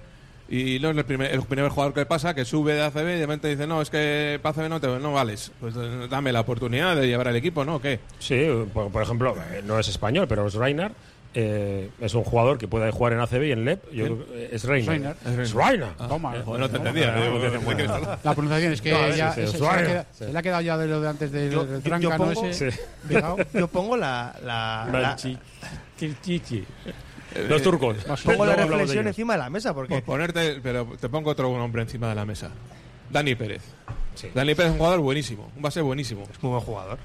y no es el primer, el primer jugador que pasa que sube de ACB y de repente dice: No, es que para ACB no, te, no vales. Pues eh, dame la oportunidad de llevar al equipo, ¿no? ¿O ¿Qué? Sí, por, por ejemplo, eh, no es español, pero es Reiner. eh, es un jugador que puede jugar en ACB y en LEP. Yo creo que es Reiner. Reiner. Es Reiner. Toma, Ah, Joder, no te toma. entendía. Digo, no, ¿de- de estás hablando? La pronunciación es que No, ya sí, se, sí, se le ha quedado, se le ha quedado ya de lo de antes del, Yo- del yo- yo tranca, ¿no? pongo- Ese. Yo pongo la, la, la- Chichi. Los turcos. pongo la de reflexión encima de la mesa porque Por ponerte, pero te pongo otro nombre encima de la mesa. Dani Pérez. Sí. Dani Pérez es un jugador buenísimo, un base buenísimo. es muy buen jugador.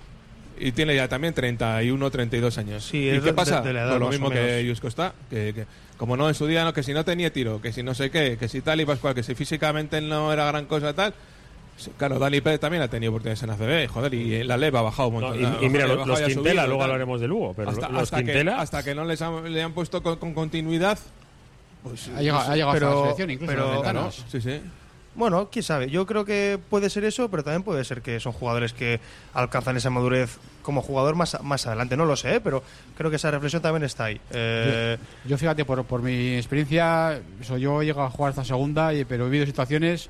Y tiene ya también 31, 32 años. Sí, ¿Y qué pasa? de- de la edad Pues lo mismo que menos. Yus Costa, que, que como no en su día, no, que si no tenía tiro, que si no sé qué, que si tal y pascual, que si físicamente no era gran cosa tal. Sí, Claro, Dani Pérez también ha tenido oportunidades en ACB, joder, y en la LEV ha bajado un No, montón. y, mira, los, Quintela, subido, luego hablaremos de Lugo, pero hasta, los hasta que, Quintela. hasta que no les han- le han puesto con, con continuidad, pues Ha llegado, ha llegado Pero- hasta la selección, incluso pero- claro, sí, sí. Bueno, quién sabe. Yo creo que puede ser eso, pero también puede ser que son jugadores que alcanzan esa madurez como jugador más, más adelante. No lo sé, ¿eh? pero creo que esa reflexión también está ahí. Eh, Yo fíjate, por, por mi experiencia, eso, yo he llegado a jugar hasta segunda, y- pero he vivido situaciones,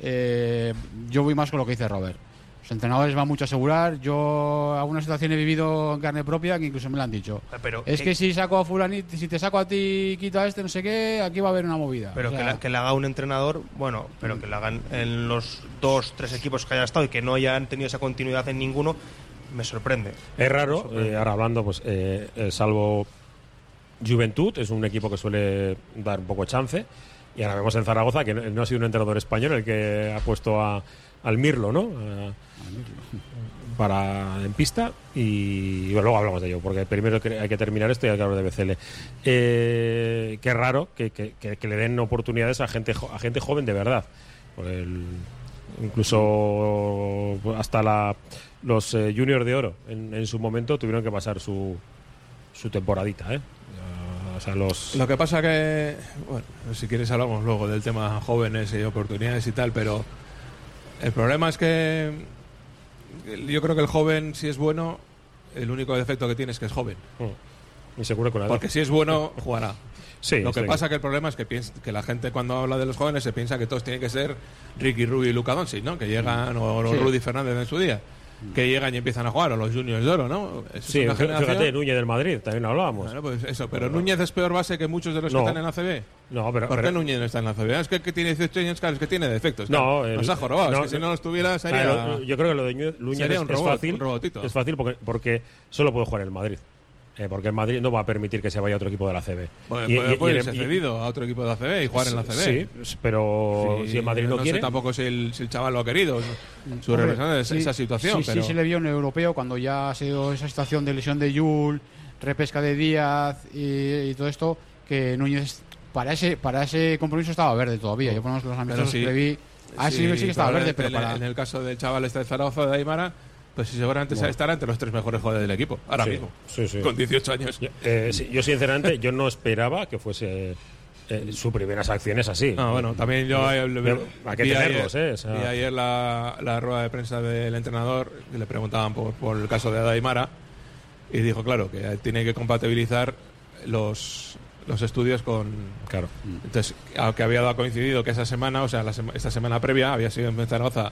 eh, yo voy más con lo que dice Robert. Los entrenadores van mucho a asegurar, yo alguna situación he vivido en carne propia que incluso me lo han dicho. pero Es que si saco a fulanito, si te saco a ti quito a este, no sé qué, aquí va a haber una movida. Pero O sea, que, la- que le haga un entrenador, bueno, pero que le hagan en los dos, tres equipos que haya estado y que no hayan tenido esa continuidad en ninguno, me sorprende. Es raro, eh, ahora hablando, pues eh, eh, salvo Juventud, es un equipo que suele dar un poco de chance. Y ahora vemos en Zaragoza que no, ha sido un entrenador español el que ha puesto a, al Mirlo, ¿no? A- para en pista y, luego hablamos de ello, porque primero hay que terminar esto y hay que hablar de BCL. Eh, qué raro que, le den oportunidades a gente, a gente joven de verdad. El- incluso hasta la, los eh, juniors de oro en, en su momento tuvieron que pasar su, su temporadita, ¿eh? Ya, O sea, los... Lo que pasa que, bueno, si quieres hablamos luego del tema jóvenes y oportunidades y tal, pero el problema es que yo creo que el joven, si es bueno, el único defecto que tiene es que es joven. Mm. Y se cura con la edad. Porque si es bueno, jugará. Sí, Lo que sí. pasa que el problema es que, piensa, que la gente cuando habla de los jóvenes se piensa que todos tienen que ser Ricky Rubio y Luca Doncic, ¿no? Que llegan, o Sí. Rudy Fernández en su día, que llegan y empiezan a jugar, o los Juniors de Oro, ¿no? Eso es Sí, una fíjate, Núñez del Madrid, también hablábamos. Bueno, pues eso, pero Núñez es peor base que muchos de los No. que están en ACB. No, pero, ¿Por pero- qué Núñez no está en la CB? Es que, que tiene 18 años, claro, es que tiene defectos. No, claro. el- nos ha jorobado. no, es que si no los tuviera sería... Ah, lo- yo creo que lo de Núñez Sería es, un es robot, fácil. un robotito. Es fácil porque, porque solo puede jugar en el Madrid. Eh, porque el Madrid no va a permitir que se vaya a otro equipo de la CB. Bueno, Y- puede, y- puede y- ser cedido a otro equipo de ACB y jugar en la CB. Sí, pero Sí, si el Madrid no, sé quiere. tampoco si el, si el chaval lo ha querido, su, Hombre, representante de sí, esa situación. Sí, pero... sí se le vio en el europeo cuando ya ha sido esa situación de lesión de Yul, repesca de Díaz y, y todo esto, que Núñez para ese para ese compromiso estaba verde todavía. Yo por lo menos los amigos sí, que le vi, ah, sí, sí, que estaba verde, pero en, para... en el caso del chaval este de Zaragoza de Aymara, pues seguramente Bueno. estará entre los tres mejores jugadores del equipo, ahora Sí, mismo, sí, sí. con 18 años. Yo, eh, yo, sinceramente, yo no esperaba que fuese eh, sus primeras acciones así. Ah, bueno, también yo eh, Pero hay que vi tenerlos, ayer, ¿eh? O sea- vi ayer la, la rueda de prensa del entrenador que le preguntaban por, por el caso de Adaimara y dijo, claro, que tiene que compatibilizar los, los estudios con... Claro. Entonces, aunque había dado coincidido que esa semana, o sea, la sema- esta semana previa, había sido en Zaragoza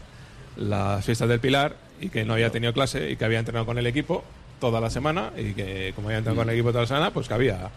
las fiestas del Pilar y que no había tenido clase y que había entrenado con el equipo toda la semana y que como había entrenado con el equipo toda la semana, pues que había...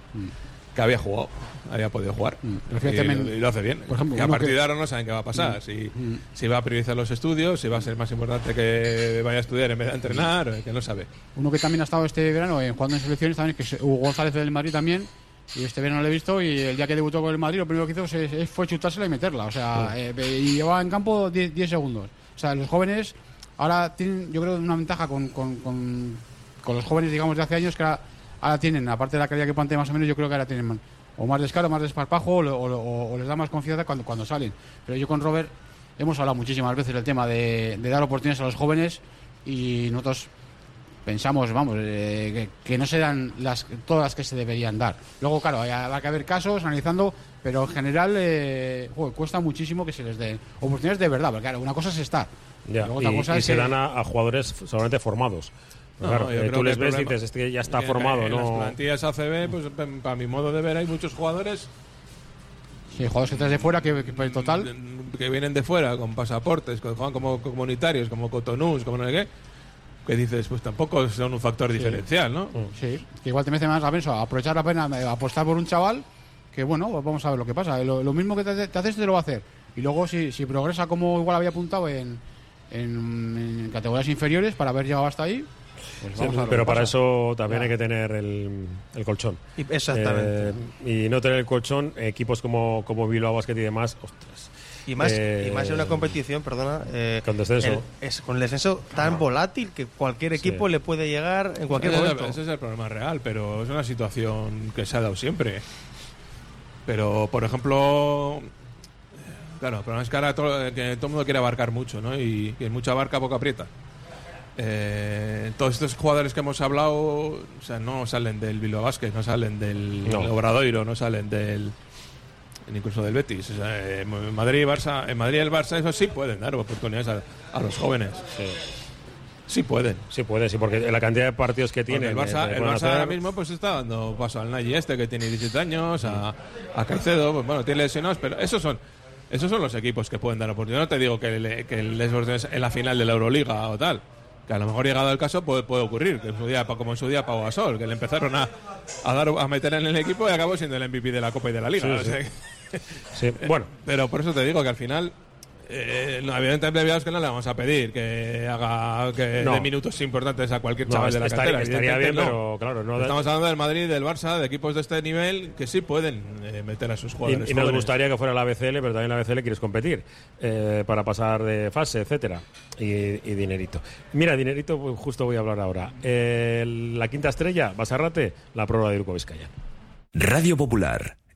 Que había jugado, había podido jugar. Pero Y, lo hace bien. por ejemplo, que a partir que- de ahora no saben qué va a pasar. Si, si va a priorizar los estudios, si va a ser más importante que vaya a estudiar en vez de entrenar, que no sabe. Uno que también ha estado este verano en jugando en selecciones también, que es Hugo González del Madrid también. Y este verano lo he visto y el día que debutó con el Madrid lo primero que hizo fue chutársela y meterla. O sea, eh, y llevaba en campo 10 10 segundos. O sea, los jóvenes ahora tienen, yo creo, una ventaja con, con, con, los jóvenes, digamos, de hace años que ahora, tienen, aparte de la calidad que plantea más o menos, yo creo que ahora tienen o más descaro, más desparpajo o- o les da más confianza cuando, cuando salen. Pero yo con Robert hemos hablado muchísimas veces del tema de, de dar oportunidades a los jóvenes y nosotros pensamos, vamos, eh, que, que no se dan las, todas las que se deberían dar. Luego, claro, hay- habrá que haber casos analizando, pero en general eh, joder, cuesta muchísimo que se les den oportunidades de verdad, porque claro, una cosa es estar, Ya, Luego otra y, cosa y es se que- dan a, a jugadores solamente formados. No, claro, eh, tú les ves y dices, este ya está en- formado, en, ¿no? las plantillas ACB, pues para mi modo de ver, hay muchos jugadores Sí, jugadores que traes de fuera que, que en total. que vienen de fuera con pasaportes, que juegan como comunitarios, como Cotonús, como no sé qué, que dices, pues tampoco son un factor diferencial, ¿no? Sí, que igual te merece más la pena aprovechar la pena eh, apostar por un chaval que, bueno, pues vamos a ver lo que pasa. Lo, lo mismo que te, te haces, te lo va a hacer. Y luego, si, si progresa como igual había apuntado en, en, en categorías inferiores para haber llegado hasta ahí, pues Sí, vamos a ver lo pero para pasa. eso también Ya. hay que tener el, el colchón. Exactamente. Eh, y no tener el colchón, equipos como, como Bilbao Basket y demás, ostras. Y más, Eh, y más en una competición, perdona, eh, Con descenso. el- es con el descenso tan volátil que cualquier equipo le puede llegar en cualquier ese, momento. ese es el problema real, pero es una situación que se ha dado siempre. Pero, por ejemplo, claro, el problema es que ahora todo, que todo el mundo quiere abarcar mucho, ¿no? Y que mucha abarca, poco aprieta. Eh, todos estos jugadores que hemos hablado, o sea, no salen del Bilbao Basket, no salen del No. Obradoiro, no salen del incluso del Betis. O sea, eh, en Madrid y Barça, en Madrid y el Barça, eso sí pueden dar oportunidades a, a los jóvenes. Sí pueden. Sí puede, sí, porque la cantidad de partidos que Porque tiene. el Barça, el Barça ahora mismo pues está dando paso al Nagy este que tiene 17 años, a, a Caicedo, pues bueno, tiene lesionados, pero esos son esos son los equipos que pueden dar oportunidad. No te digo que, le, que les oportunidades en la final de la Euroliga o tal. Que a lo mejor llegado el caso puede, puede ocurrir, que en su día, como en su día Pau Gasol, que le empezaron a, a dar a meter en el equipo y acabó siendo el MVP de la Copa y de la Liga. Sí, O sea sí. que- Sí, bueno. Pero por eso te digo que al final eh, no, evidentemente que no le vamos a pedir que haga que No. minutos importantes a cualquier No, chaval de la estaría- cantera. estaría bien, evidentemente pero claro, no- Estamos hablando del Madrid, del Barça, de equipos de este nivel que sí pueden eh, meter a sus Y, jugadores. y nos jóvenes. gustaría que fuera la BCL, pero también la BCL quieres competir eh, para pasar de fase, etcétera. Y, y dinerito. Mira, dinerito, pues, justo voy a hablar ahora. Eh, la quinta estrella, Basarrate, la prueba de Urco Vizcaya. Radio Popular,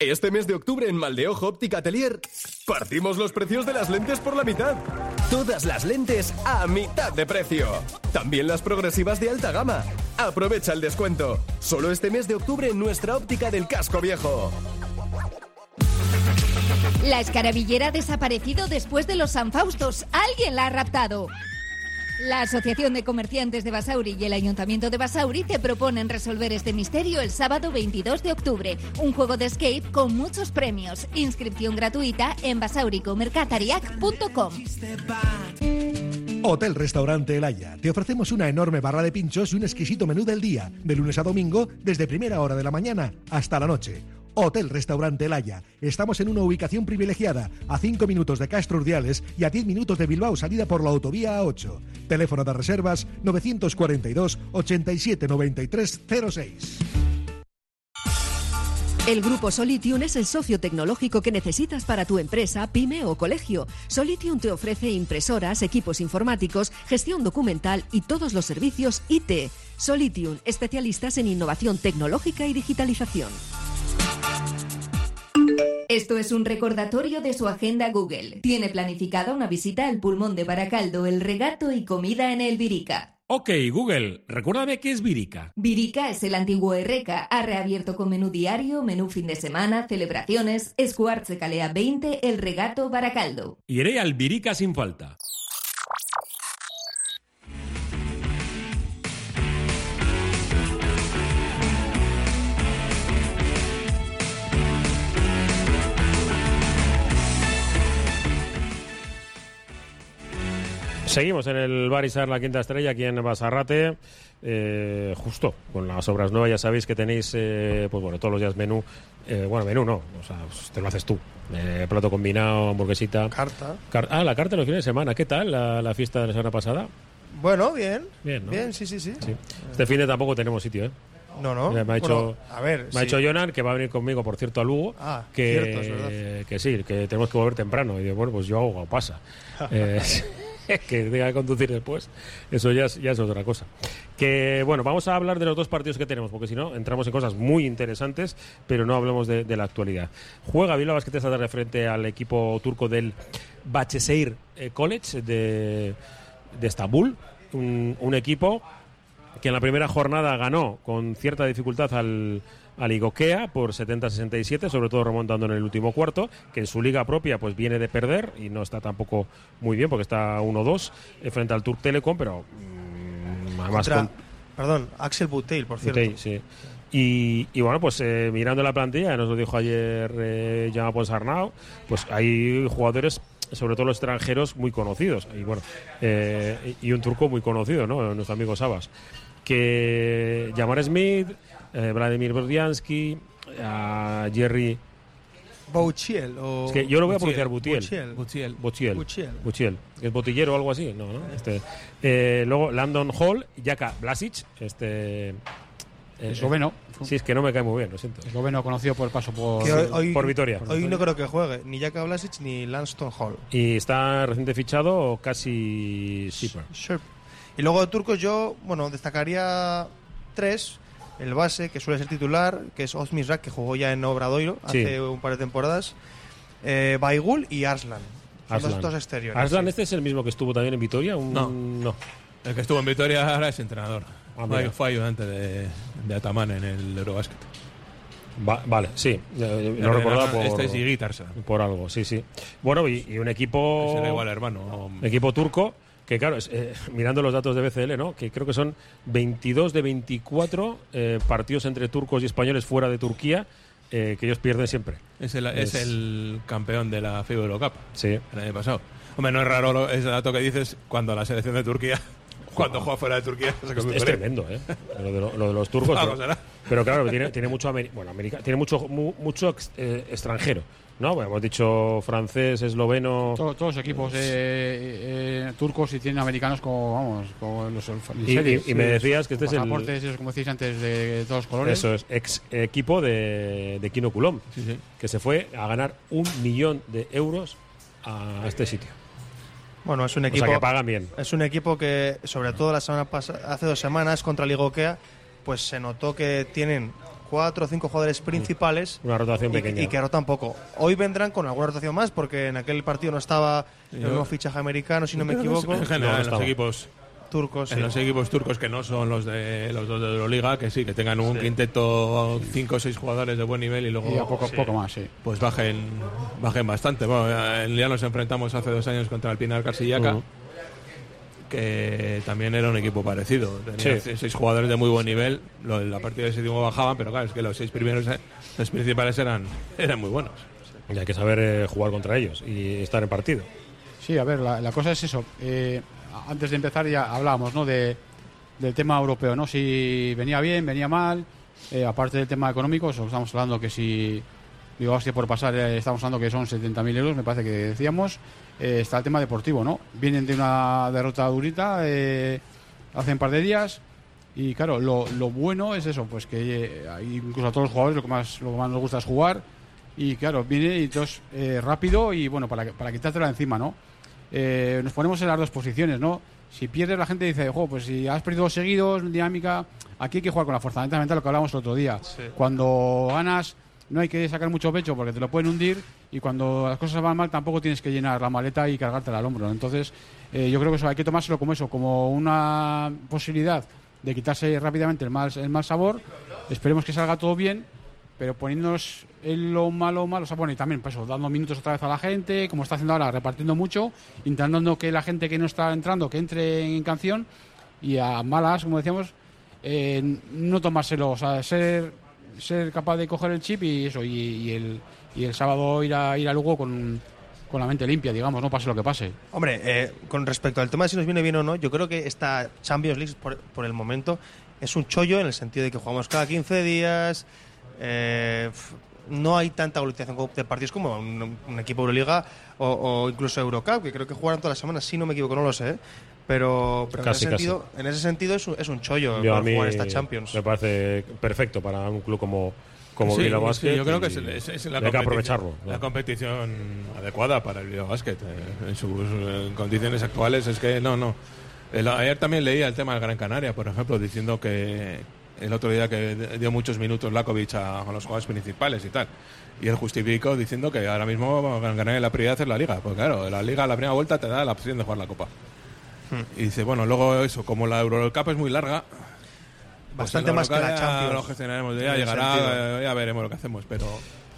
Este mes de octubre en Maldeojo Óptica Atelier partimos los precios de las lentes por la mitad. Todas las lentes a mitad de precio. También las progresivas de alta gama. Aprovecha el descuento. Solo este mes de octubre en nuestra óptica del casco viejo. La escarabillera ha desaparecido después de los San Faustos. Alguien la ha raptado. La Asociación de Comerciantes de Basauri y el Ayuntamiento de Basauri te proponen resolver este misterio el sábado 22 de octubre. Un juego de escape con muchos premios. Inscripción gratuita en basauricomercatariac.com. Hotel Restaurante El Haya. Te ofrecemos una enorme barra de pinchos y un exquisito menú del día, de lunes a domingo, desde primera hora de la mañana hasta la noche. Hotel Restaurante El Haya. Estamos en una ubicación privilegiada, a 5 minutos de Castro Urdiales y a 10 minutos de Bilbao, salida por la autovía A8. Teléfono de reservas 942 87 93 06. El grupo Solitium es el socio tecnológico que necesitas para tu empresa, pyme o colegio. Solitium te ofrece impresoras, equipos informáticos, gestión documental y todos los servicios IT. Solitium, especialistas en innovación tecnológica y digitalización. Esto es un recordatorio de su agenda Google. Tiene planificada una visita al pulmón de Baracaldo, el regato y comida en el Virica. Ok, Google, recuérdame qué es Virica. Virica es el antiguo Erreca. Ha reabierto con menú diario, menú fin de semana, celebraciones. Escuartze Calea 20, el regato Baracaldo. Iré al Virica sin falta. Seguimos en el Barisar La Quinta Estrella, aquí en Basarrate. Eh, justo con las obras nuevas, ya sabéis que tenéis, eh, pues bueno, todos los días menú. eh, bueno, menú no, o sea, pues te lo haces tú. Eh, plato combinado, hamburguesita. Carta. Car- ah, la carta los fines de semana. ¿Qué tal la, la fiesta de la semana pasada? Bueno, bien. Bien, ¿no? Bien, sí, sí, sí. Este fin de tampoco tenemos sitio, ¿eh? No, no. Me ha Bueno, dicho, a ver, me ha sí. dicho Jonan que va a venir conmigo, por cierto, a Lugo. Ah, que, cierto, es verdad. que sí, que tenemos que volver temprano. Y digo, bueno, pues yo hago pasa. Que tenga que conducir después, eso ya es, ya es otra cosa. Que bueno, vamos a hablar de los dos partidos que tenemos, porque si no, entramos en cosas muy interesantes, pero no hablemos de, la actualidad. Juega Bilbao Basket esta tarde frente al equipo turco del Bacheseir eh, College de, de Estambul, un equipo que en la primera jornada ganó con cierta dificultad al, al Igokea por 70-67, sobre todo remontando en el último cuarto, que en su liga propia pues viene de perder y no está tampoco muy bien porque está 1-2 eh, frente al Turk Telecom, pero mm, además Contra- con- Perdón, Axel Buteil, por cierto. Sí. Y, y bueno, pues eh, mirando la plantilla, nos lo dijo ayer eh, Jaume Ponsarnau, pues hay jugadores, sobre todo los extranjeros, muy conocidos. Y bueno, eh, y un turco muy conocido, ¿no? Nuestro amigo Sabas. Que Jamar Smith, eh, Vladimir Berdiansky, a Jerry. Bouchiel o... Es que yo lo voy a pronunciar Butiel. Butiel. Butiel. ¿Es botillero o algo así? No, ¿no? Este, eh, luego Landon Hall, Jaka Blasic, este... eh, Esloveno. Sí, es que no me cae muy bien, lo siento. Esloveno conocido por el paso por, Que hoy, hoy- por Vitoria. Hoy no creo que juegue ni Jaka Blasic ni Lanston Hall. Y está reciente fichado casi Shipper. Y luego de turcos yo, bueno, destacaría tres. El base, que suele ser titular, que es Ozmis Rak, que jugó ya en Obradoiro Sí. hace un par de temporadas. Eh, Baigul y Arslan. Son Arslan. dos, dos exteriores. Arslan, sí. este es el mismo que estuvo también en Vitoria. Un- No. no. El que estuvo en Vitoria ahora es entrenador. Ah, fue, ayudante de, de Ataman en el Eurobasket. Va- vale, sí. Eh, El Lo recordaba por, Este es por algo, sí, sí. Bueno, y, y un equipo. Será igual hermano. Equipo turco. Que claro, es, eh, mirando los datos de BCL, ¿no? Que creo que son 22 de 24 eh, partidos entre turcos y españoles fuera de Turquía eh, que ellos pierden siempre. Es el, es el campeón de la FIBA Eurocup. Sí. El año pasado. Hombre, no es raro lo- ese dato que dices cuando la selección de Turquía, cuando juega fuera de Turquía, se Es, tremendo, ¿eh? Lo de, lo- lo de los turcos. Pero. Pero claro, tiene, tiene mucho ameri- bueno, América, tiene mucho mu- mucho ex- eh, extranjero, ¿no? Bueno, hemos dicho francés, esloveno. To- todos los equipos eh, eh, turcos y tienen americanos como, vamos, como los Y- y- y me decías que este es el- esos, como decís antes, de todos los colores. Eso es, ex equipo de, de Kino Coulomb, que se fue a ganar un millón de euros a este sitio. Bueno, es un O equipo. sea, que pagan bien. Es un equipo que, sobre todo la semana pasada, hace dos semanas contra Ligokea, pues se notó que tienen cuatro o cinco jugadores principales Una rotación y, pequeña. y que rotan poco. Hoy vendrán con alguna rotación más, porque en aquel partido no estaba el nuevo fichaje americano, si no me equivoco. En general, No, no en los equipos turcos. en sí. los equipos turcos que no son los de los dos de Euroliga, que sí, que tengan un Sí. quinteto cinco o seis jugadores de buen nivel y luego Y a poco, poco más, sí. pues bajen bajen bastante. Bueno, ya nos enfrentamos hace dos años contra el Pinar Carsillaca, Ujú. Que también era un equipo parecido. Tenía Sí. seis jugadores de muy buen nivel. Lo- La partida de séptimo bajaban, pero claro, es que los seis primeros, eh, los principales eran, eran muy buenos. Y hay que saber eh, jugar contra ellos y estar en partido. Sí, a ver, la, la cosa es eso. Eh, antes de empezar ya hablábamos ¿no? de, del tema europeo, ¿no? Si venía bien, venía mal. Eh, aparte del tema económico, estamos hablando que si digo que por pasar, eh, estamos hablando que son 70.000 euros, me parece que decíamos. Eh, está el tema deportivo, ¿no? Vienen de una derrota durita eh, hace un par de días. Y claro, lo, lo bueno es eso, pues que eh, incluso a todos los jugadores lo que más, lo que más nos gusta es jugar. Y claro, viene y entonces eh, rápido y bueno, para, para quitártela encima, ¿no? Eh, nos ponemos en las dos posiciones, ¿no? Si pierdes, la gente dice, jo, pues si has perdido dos seguidos, dinámica, aquí hay que jugar con la fuerza mental, lo que hablábamos el otro día. Cuando ganas, no hay que sacar mucho pecho porque te lo pueden hundir y cuando las cosas van mal tampoco tienes que llenar la maleta y cargártela al hombro. Entonces, eh, yo creo que eso hay que tomárselo como eso, como una posibilidad de quitarse rápidamente el mal, el mal sabor. Esperemos que salga todo bien, pero poniéndonos en lo malo, malo, o sea, bueno, y también, pues dando minutos otra vez a la gente, como está haciendo ahora, repartiendo mucho, intentando que la gente que no está entrando, que entre en canción, y a malas, como decíamos, eh, no tomárselo, o sea, ser, ser capaz de coger el chip y eso, y, y el, y el sábado ir a, ir a Lugo con, con la mente limpia, digamos, no pase lo que pase. Hombre, eh, con respecto al tema de si nos viene bien o no, yo creo que esta Champions League, por, por el momento, es un chollo en el sentido de que jugamos cada 15 días. eh, no hay tanta aglutenación co- de partidos como un, equipo Euroliga o, o incluso Eurocup, que creo que jugaran todas las semanas, si no me equivoco, no lo sé. Pero, pero Casi, en, ese sentido, en ese sentido es un, es un chollo Yo a para mí jugar esta Champions. me parece perfecto para un club como, como Sí, Bilbao sí, Basket. yo creo que es, es- es la, hay que aprovecharlo. la competición adecuada para el Bilbao Basket. eh, en sus condiciones actuales es que no, no. El- ayer también leía el tema del Gran Canaria, por ejemplo, diciendo que el otro día que dio muchos minutos Lakovic a, a los jugadores principales y tal. Y él justificó diciendo que ahora mismo Gran Canaria la prioridad es la liga. Porque claro, la liga la primera vuelta te da la opción de jugar la copa. Y dice, bueno, luego eso, como la Eurocup es muy larga, pues Bastante más que la Champions. Lo gestionaremos, En ya llegará, sentido. eh, ya veremos lo que hacemos, pero...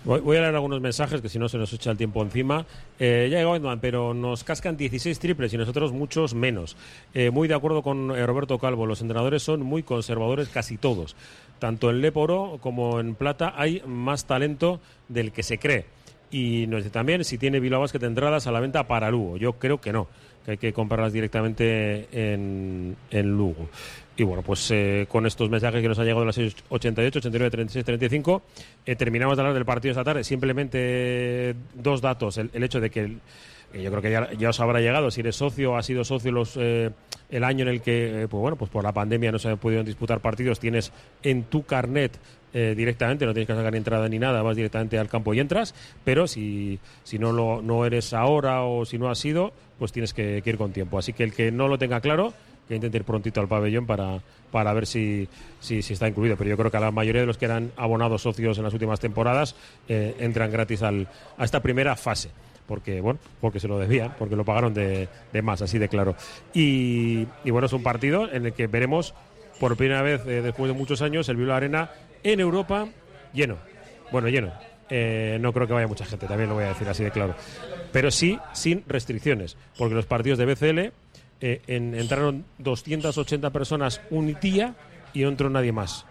Voy, voy a leer algunos mensajes que si no se nos echa el tiempo encima. Eh, ya llegó Edman, pero nos cascan 16 triples y nosotros muchos menos. Eh, muy de acuerdo con eh, Roberto Calvo, los entrenadores son muy conservadores casi todos. Tanto en Leporo como en Plata hay más talento del que se cree. Y nos dice también si tiene Bilbao Basket entradas a la venta para Lugo. Yo creo que no, que hay que comprarlas directamente en, en Lugo. Y bueno, pues eh, con estos mensajes que nos han llegado de las 88, 89, 36, 35, eh, terminamos de hablar del partido esta tarde. Simplemente eh, dos datos. El, el hecho de que, que yo creo que ya, ya os habrá llegado, si eres socio o has sido socio los, eh, el año en el que, eh, pues bueno, pues por la pandemia no se han podido disputar partidos, tienes en tu carnet eh, directamente, no tienes que sacar entrada ni nada, vas directamente al campo y entras, pero si, si no, lo, no eres ahora o si no has sido, pues tienes que, ir con tiempo. Así que el que no lo tenga claro, que intente ir prontito al pabellón para, para ver si, si, está incluido. Pero yo creo que a la mayoría de los que eran abonados socios en las últimas temporadas eh, entran gratis al, a esta primera fase. Porque, bueno, porque se lo debían, porque lo pagaron de, de más, así de claro. Y, bueno, es un partido en el que veremos por primera vez eh, después de muchos años el Bilbao Arena en Europa lleno. Bueno, lleno. Eh, no creo que vaya mucha gente, también lo voy a decir así de claro. Pero sí sin restricciones, porque los partidos de BCL eh, en- entraron 280 personas un día y no entró nadie más.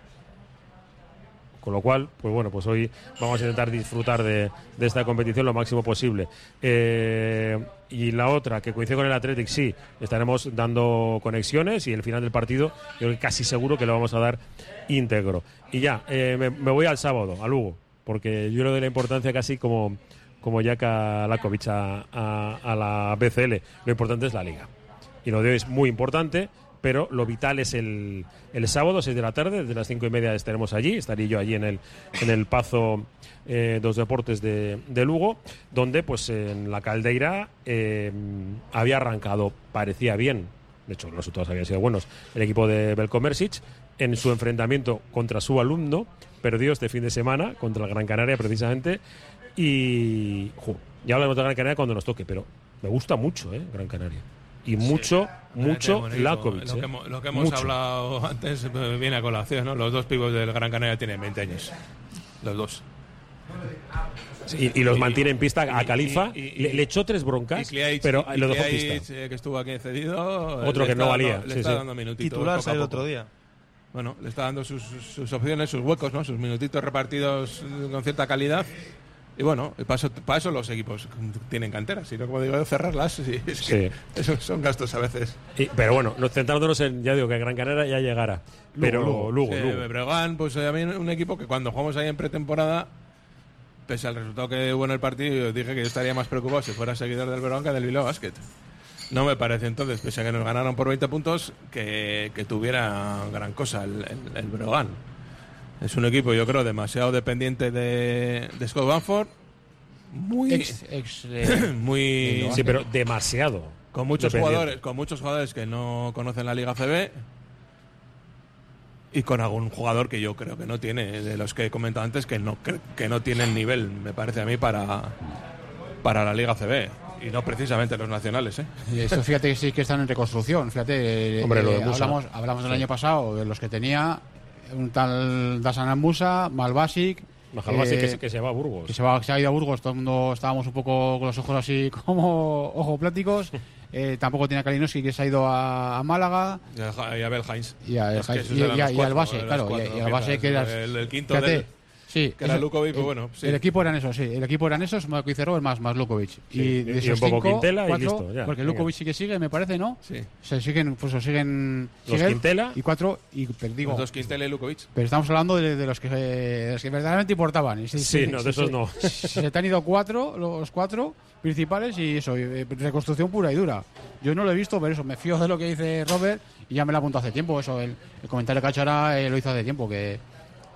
Con lo cual, pues bueno, pues hoy vamos a intentar disfrutar de, esta competición lo máximo posible. Eh, y la otra, que coincide con el Athletic, sí, estaremos dando conexiones y el final del partido, yo casi seguro que lo vamos a dar íntegro. Y ya, eh, me, me voy al sábado, a Lugo, porque yo le doy la importancia casi como, como Jaka Lakovic a, a- a la BCL. Lo importante es la liga. Y lo de hoy es muy importante, pero lo vital es el, el sábado, 6 de la tarde, desde las 5 y media estaremos allí, estaré yo allí en el, en el Pazo eh, dos Deportes de, de Lugo, donde pues en la Caldeira eh, había arrancado, parecía bien, de hecho los resultados habían sido buenos, el equipo de Belcomersic en su enfrentamiento contra su alumno, perdió este fin de semana contra el Gran Canaria precisamente, y jo, ya hablaremos de Gran Canaria cuando nos toque, pero me gusta mucho, ¿eh? Gran Canaria. Y mucho, mucho Qué bonito. Lakovic. Lo que, ¿eh? hemos- lo que hemos Mucho. hablado antes eh, viene a colación, ¿no? Los dos pibos del Gran Canaria tienen 20 años. Los dos. Sí, y, y los mantiene en pista a y- Califa. y- y- le, le echó tres broncas, Y pero y lo dejó en pista. eh, que estuvo aquí cedido. Otro que no valía, dando- le sí, está sí. dando minutitos. Titular salió el otro día. Bueno, le está dando sus, sus opciones, sus huecos, ¿no? Sus minutitos repartidos eh, con cierta calidad. Y bueno, para eso, para eso los equipos tienen canteras, sino como digo, cerrarlas. sí, es que Sí. eso son gastos a veces. Y- pero bueno, nos centrándonos en, ya digo, que Gran Canaria ya llegará. Pero Lugo, Sí, Lugo. Pues eh, a mí un equipo que cuando jugamos ahí en pretemporada, pese al resultado que hubo en el partido, dije que yo estaría más preocupado si fuera seguidor del Breogán que del Bilbao Basket. No me parece entonces, pese a que nos ganaron por 20 puntos, que, que tuviera gran cosa el, el, el Breogán. Es un equipo, yo creo, demasiado dependiente de, de Scott Banford. Muy, Ex- ex, eh, muy Sí, pero demasiado. con muchos jugadores, con muchos jugadores que no conocen la Liga CB y con algún jugador que yo creo que no tiene, de los que he comentado antes, que no cre- que no tienen nivel, me parece a mí para para la Liga CB y no precisamente los nacionales, ¿eh? Y esto fíjate que sí que están en reconstrucción. Fíjate, Hombre, lo de eh, Musa. hablamos, hablamos del Sí. año pasado de los que tenía un tal Dasanan Musa, Malbasic. Majalbasi eh, que, se- que se va a Burgos. que se, va, se ha ido a Burgos, todo el mundo estábamos un poco con los ojos así como ojo pláticos. Eh, tampoco tenía Kalinowski que se ha ido a, a Málaga. Y a, y a Abel Heinz. Y, a- esos y- a- al base, claro, y, cuatro y al base que era el, el quinto fíjate, del- Sí, que era eso- Lukovic, pues bueno, sí. El equipo eran esos, sí. El equipo eran esos, Robert, más, más Lukovic. Sí, Y, y- de y esos un poco cinco, Quintela y cuatro, listo, ya, porque. Lukovic sí que sigue, me parece, ¿no? Sí. Se siguen, pues se siguen. Los sigue él Quintela. Y cuatro, y digo, Los dos Quintela y Lukovic. pero estamos hablando de, de los que, de los que verdaderamente importaban. Y Sí, no, de esos no. se te han ido cuatro, los cuatro principales y eso, y, eh, reconstrucción pura y dura. Yo no lo he visto, pero eso, me fío de lo que dice Robert y ya me lo apuntó hace tiempo. Eso, el, el comentario que ha hecho ahora eh, lo hizo hace tiempo, que,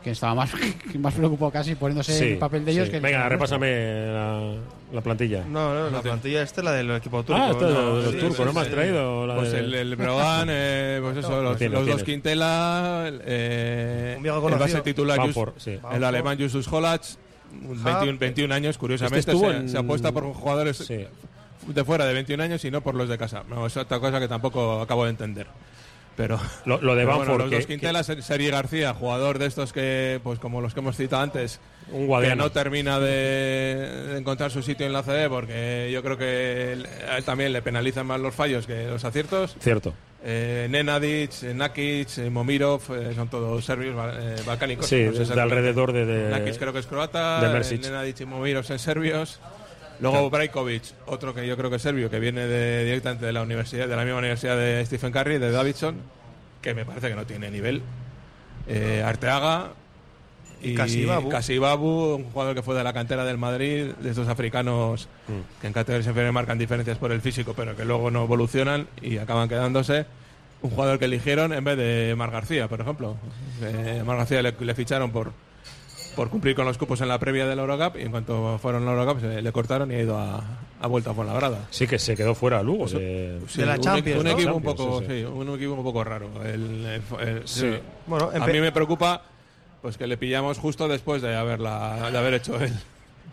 que estaba más, más preocupado casi poniéndose el papel de ellos sí. que el- Venga, repásame la, la plantilla. No, no, la plantilla esta es la del equipo turco. Ah, esta es de los sí, turcos, sí, ¿no me has sí. traído? La Pues de- el, el Brogan, eh, pues eso, los, tienes, los dos. Quintela, eh, Un el base titular, Van Jus- por- sí. el alemán Justus un 21, 21 años, curiosamente, Este se, en- se apuesta por jugadores Sí. de fuera de 21 años y no por los de casa. No, es otra cosa que tampoco acabo de entender. Pero Lo, lo de Banford, bueno, los que- dos Quintela, Ser- Sergi García, jugador de estos que, pues como los que hemos citado antes, Un que no termina de, encontrar su sitio en la CD porque yo creo que él- a él también le penalizan más los fallos que los aciertos. Cierto. Eh, Nenadic, Nakic, Momirov, eh, son todos serbios, eh, balcánicos. Sí, no sé de alrededor de- de- Nakic creo que es croata, de. Nenadic y Momirov son serbios. Luego Brajkovic, otro que yo creo que es serbio, que viene de, directamente de la universidad, de la misma universidad de Stephen Curry, de Davidson, que me parece que no tiene nivel. Eh, Arteaga y Kasibabu. Kasibabu, un jugador que fue de la cantera del Madrid, de estos africanos Mm. que en categorías inferiores marcan diferencias por el físico, pero que luego no evolucionan y acaban quedándose. Un jugador que eligieron en vez de Mar García, por ejemplo. Eh, Mar García le, le ficharon por, por cumplir con los cupos en la previa del Eurocup y en cuanto fueron al Eurocup se le cortaron y ha ido a, a vuelta a Fuenlabrada. Sí, que se quedó fuera Lugo. de- Sí, De la un, Champions, un ¿no? equipo un poco, sí, sí. sí, un equipo un poco raro. El- el- el- Sí. Bueno, a mí me preocupa pues que le pillamos justo después de haberla de haber hecho el,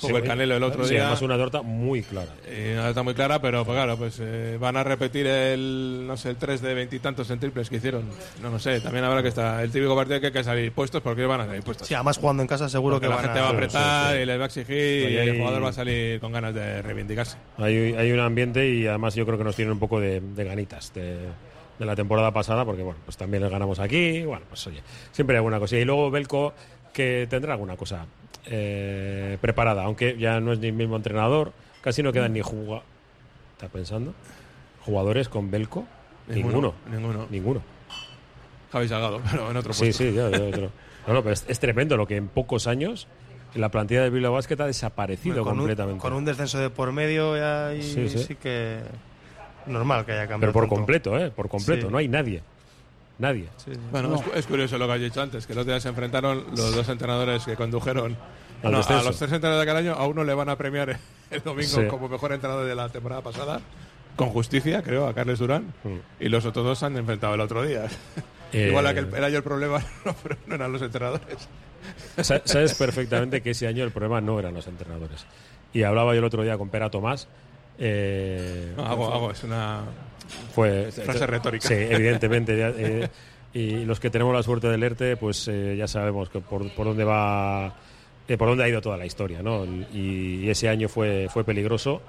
poco el canelo el otro sí, día. además una torta muy clara. Y no está muy clara, pero pues, claro, pues eh, van a repetir el, no sé, el 3 de veintitantos en triples que hicieron. No lo sé, también habrá que estar el típico partido que hay que salir puestos porque van a salir puestos. Sí, además jugando en casa seguro Porque que la van gente a... va a apretar sí, sí. y les va a exigir y el hay- jugador va a salir con ganas de reivindicarse. Hay, hay un ambiente y además yo creo que nos tienen un poco de, de ganitas de, de la temporada pasada, porque bueno, pues también les ganamos aquí. Bueno, pues oye, siempre hay alguna cosa. Y luego Belco, que tendrá alguna cosa eh, preparada, aunque ya no es ni el mismo entrenador, casi no quedan ni jugadores. ¿Estás pensando? ¿Jugadores con Belco? Ninguno. Ninguno. Ninguno. Javi Salgado, pero en otro Sí, puesto. sí, ya, ya, otro. No, no, pero es, es tremendo lo que en pocos años la plantilla de Bilbao Basket ha desaparecido con, un, completamente. con un descenso de por medio ya y Sí, sí, sí. que normal que haya cambiado. Pero por tanto. completo, ¿eh? Por completo. Sí. No hay nadie. Nadie. Sí, sí. Bueno, No. es, cu- es curioso lo que has dicho antes, que los días se enfrentaron los dos entrenadores que condujeron no, a los tres entrenadores de aquel año, a uno le van a premiar el domingo Sí. como mejor entrenador de la temporada pasada, con justicia, creo, a Carles Durán, Mm. y los otros dos se han enfrentado el otro día. Eh, Igual aquel, era yo el problema, no, pero no eran los entrenadores. Sa- Sabes perfectamente que ese año el problema no eran los entrenadores. Y hablaba yo el otro día con Pera Tomás. eh, No, hago, hago, es una fue frase retórica. Sí, evidentemente. ya, eh, y los que tenemos la suerte del ERTE, pues eh, ya sabemos que por, por dónde va, eh, por dónde ha ido toda la historia, ¿no? Y, y ese año fue, fue peligroso,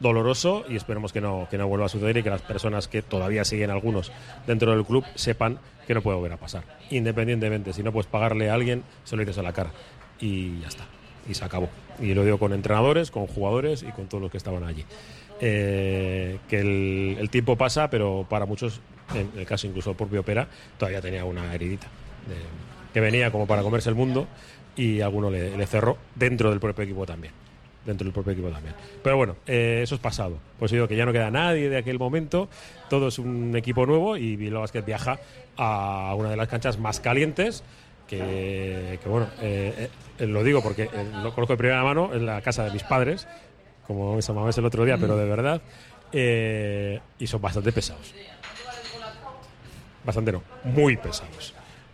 doloroso y esperemos que no, que no vuelva a suceder y que las personas que todavía siguen algunos dentro del club sepan que no puede volver a pasar. Independientemente, si no puedes pagarle a alguien, se lo dices a la cara. Y ya está. Y se acabó. Y lo digo con entrenadores, con jugadores y con todos los que estaban allí. Eh, que el, tiempo pasa, pero para muchos, en el caso incluso del propio Pera, todavía tenía una heridita que venía como para comerse el mundo y alguno le, cerró dentro del propio equipo también. Dentro del propio equipo también. Pero bueno, eh, eso es pasado. Pues digo que ya no queda nadie de aquel momento, todo es un equipo nuevo y Bilbao Basket viaja a una de las canchas más calientes. Que, bueno, eh, lo digo porque lo conozco de primera mano en la casa de mis padres, como me llamabas el otro día, pero de verdad. eh, y son bastante pesados. Bastante no, muy pesados.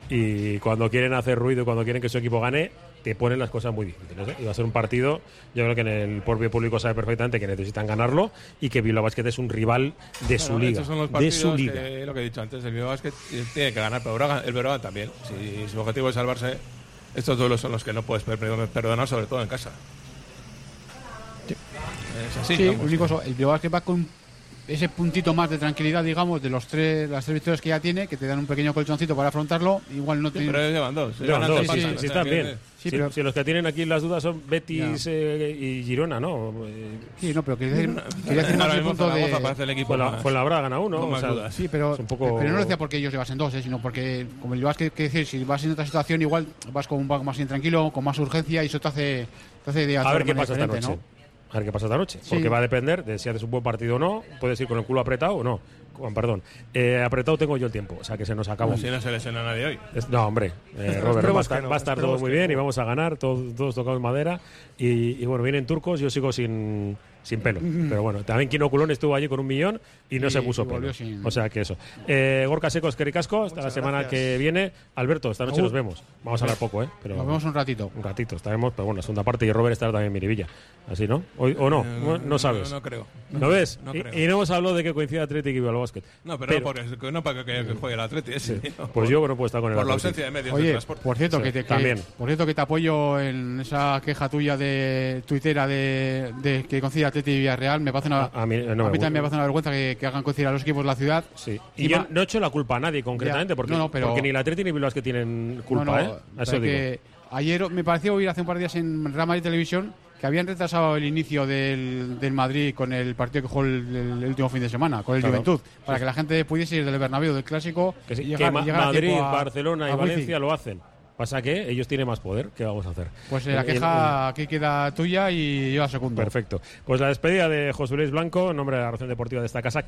Y cuando quieren hacer ruido, cuando quieren que su equipo gane, te ponen las cosas muy difíciles. ¿eh? Y va a ser un partido, yo creo que en el propio público sabe perfectamente que necesitan ganarlo y que Bilbao Basket es un rival de su Bueno, liga. estos son los De su liga. que, lo que he dicho antes, el Bilbao Basket tiene que ganar, pero el Verona también. Si su objetivo es salvarse, estos duelos son los que no puedes per- perdonar, sobre todo en casa. Es así, Sí, único eso, el Bilbao que va con ese puntito más de tranquilidad, digamos, de los tres, las tres victorias que ya tiene, que te dan un pequeño colchoncito para afrontarlo. Igual no Sí, tiene. pero llevan dos. Llevan Llevan dos, antes sí, están bien. si, pero- si los que tienen aquí las dudas son Betis eh, y Girona, ¿no? Eh, Sí, no, pero quería decir, quería decir más el punto de... Parece el equipo Fue la, fue la Braga gana uno. o más sea, dudas. Sí, pero, es un poco- pero no lo decía porque ellos llevasen dos, ¿eh? sino porque como llevas que, que decir, si vas en otra situación igual vas con un poco más intranquilo, con más urgencia y eso te hace, te hace de A ver qué pasa esta noche. A ver qué pasa esta noche. Sí. Porque va a depender de si haces un buen partido o no. Puedes ir con el culo apretado o no. Con- Perdón. Eh, apretado tengo yo el tiempo. O sea que se nos acabó. Si no se lesiona nadie hoy. Es- No, hombre, eh, Robert, va a estar, que no, va a estar todo muy bien no. y vamos a ganar, todos, todos tocamos madera. Y, y bueno, vienen turcos, yo sigo sin, sin pelo. Pero bueno, también Quino Culón estuvo allí con un millón y no Sí, se puso pelo. sin- O sea que eso. Eh, Gorka Secos, Quericasco, hasta la semana gracias. que viene. Alberto, esta noche nos vemos. Vamos a hablar poco, ¿eh? Pero Nos vemos un ratito. un ratito estaremos, pero bueno, la segunda parte y Robert estará también en Miribilla. Así, ¿no? Hoy, ¿O no? No, no sabes. No, no creo. ¿No ves? No y, creo. y no hemos hablado de que coincide Atlético y Bilbao Basket. No, pero, no, por no para que, que juegue el Atleti. ese, tío. Pues yo no puedo estar con el Por la ausencia de medios de Oye, transporte. por cierto, Sí, que te, que- también. por cierto que te apoyo en esa queja tuya de tuitera de, de que coincide Atleti y Villarreal. Me parece una, A- a mí, no me a mí gusta. también me parece una vergüenza que, que hagan coincidir a los equipos de la ciudad. Sí. Y Y yo no he hecho la culpa a nadie concretamente, porque, No, no, pero- porque ni la Atleti ni Bilbao que tienen culpa, ¿eh? Eso digo. que ayer me pareció oír hace un par de días en Real Madrid Televisión que habían retrasado el inicio del, del Madrid con el partido que jugó el, el último fin de semana, con el Claro. Juventud, para que la gente pudiese ir del Bernabéu, del Clásico, Que, sí, y que llegar, Ma- llegar Madrid, a- Barcelona y a. Valencia lo hacen. Pasa que ellos tienen más poder. ¿Qué vamos a hacer? Pues eh, la y- queja aquí queda tuya y yo la segundo. Perfecto. Pues la despedida de José Luis Blanco, en nombre de la Relación Deportiva de esta casa.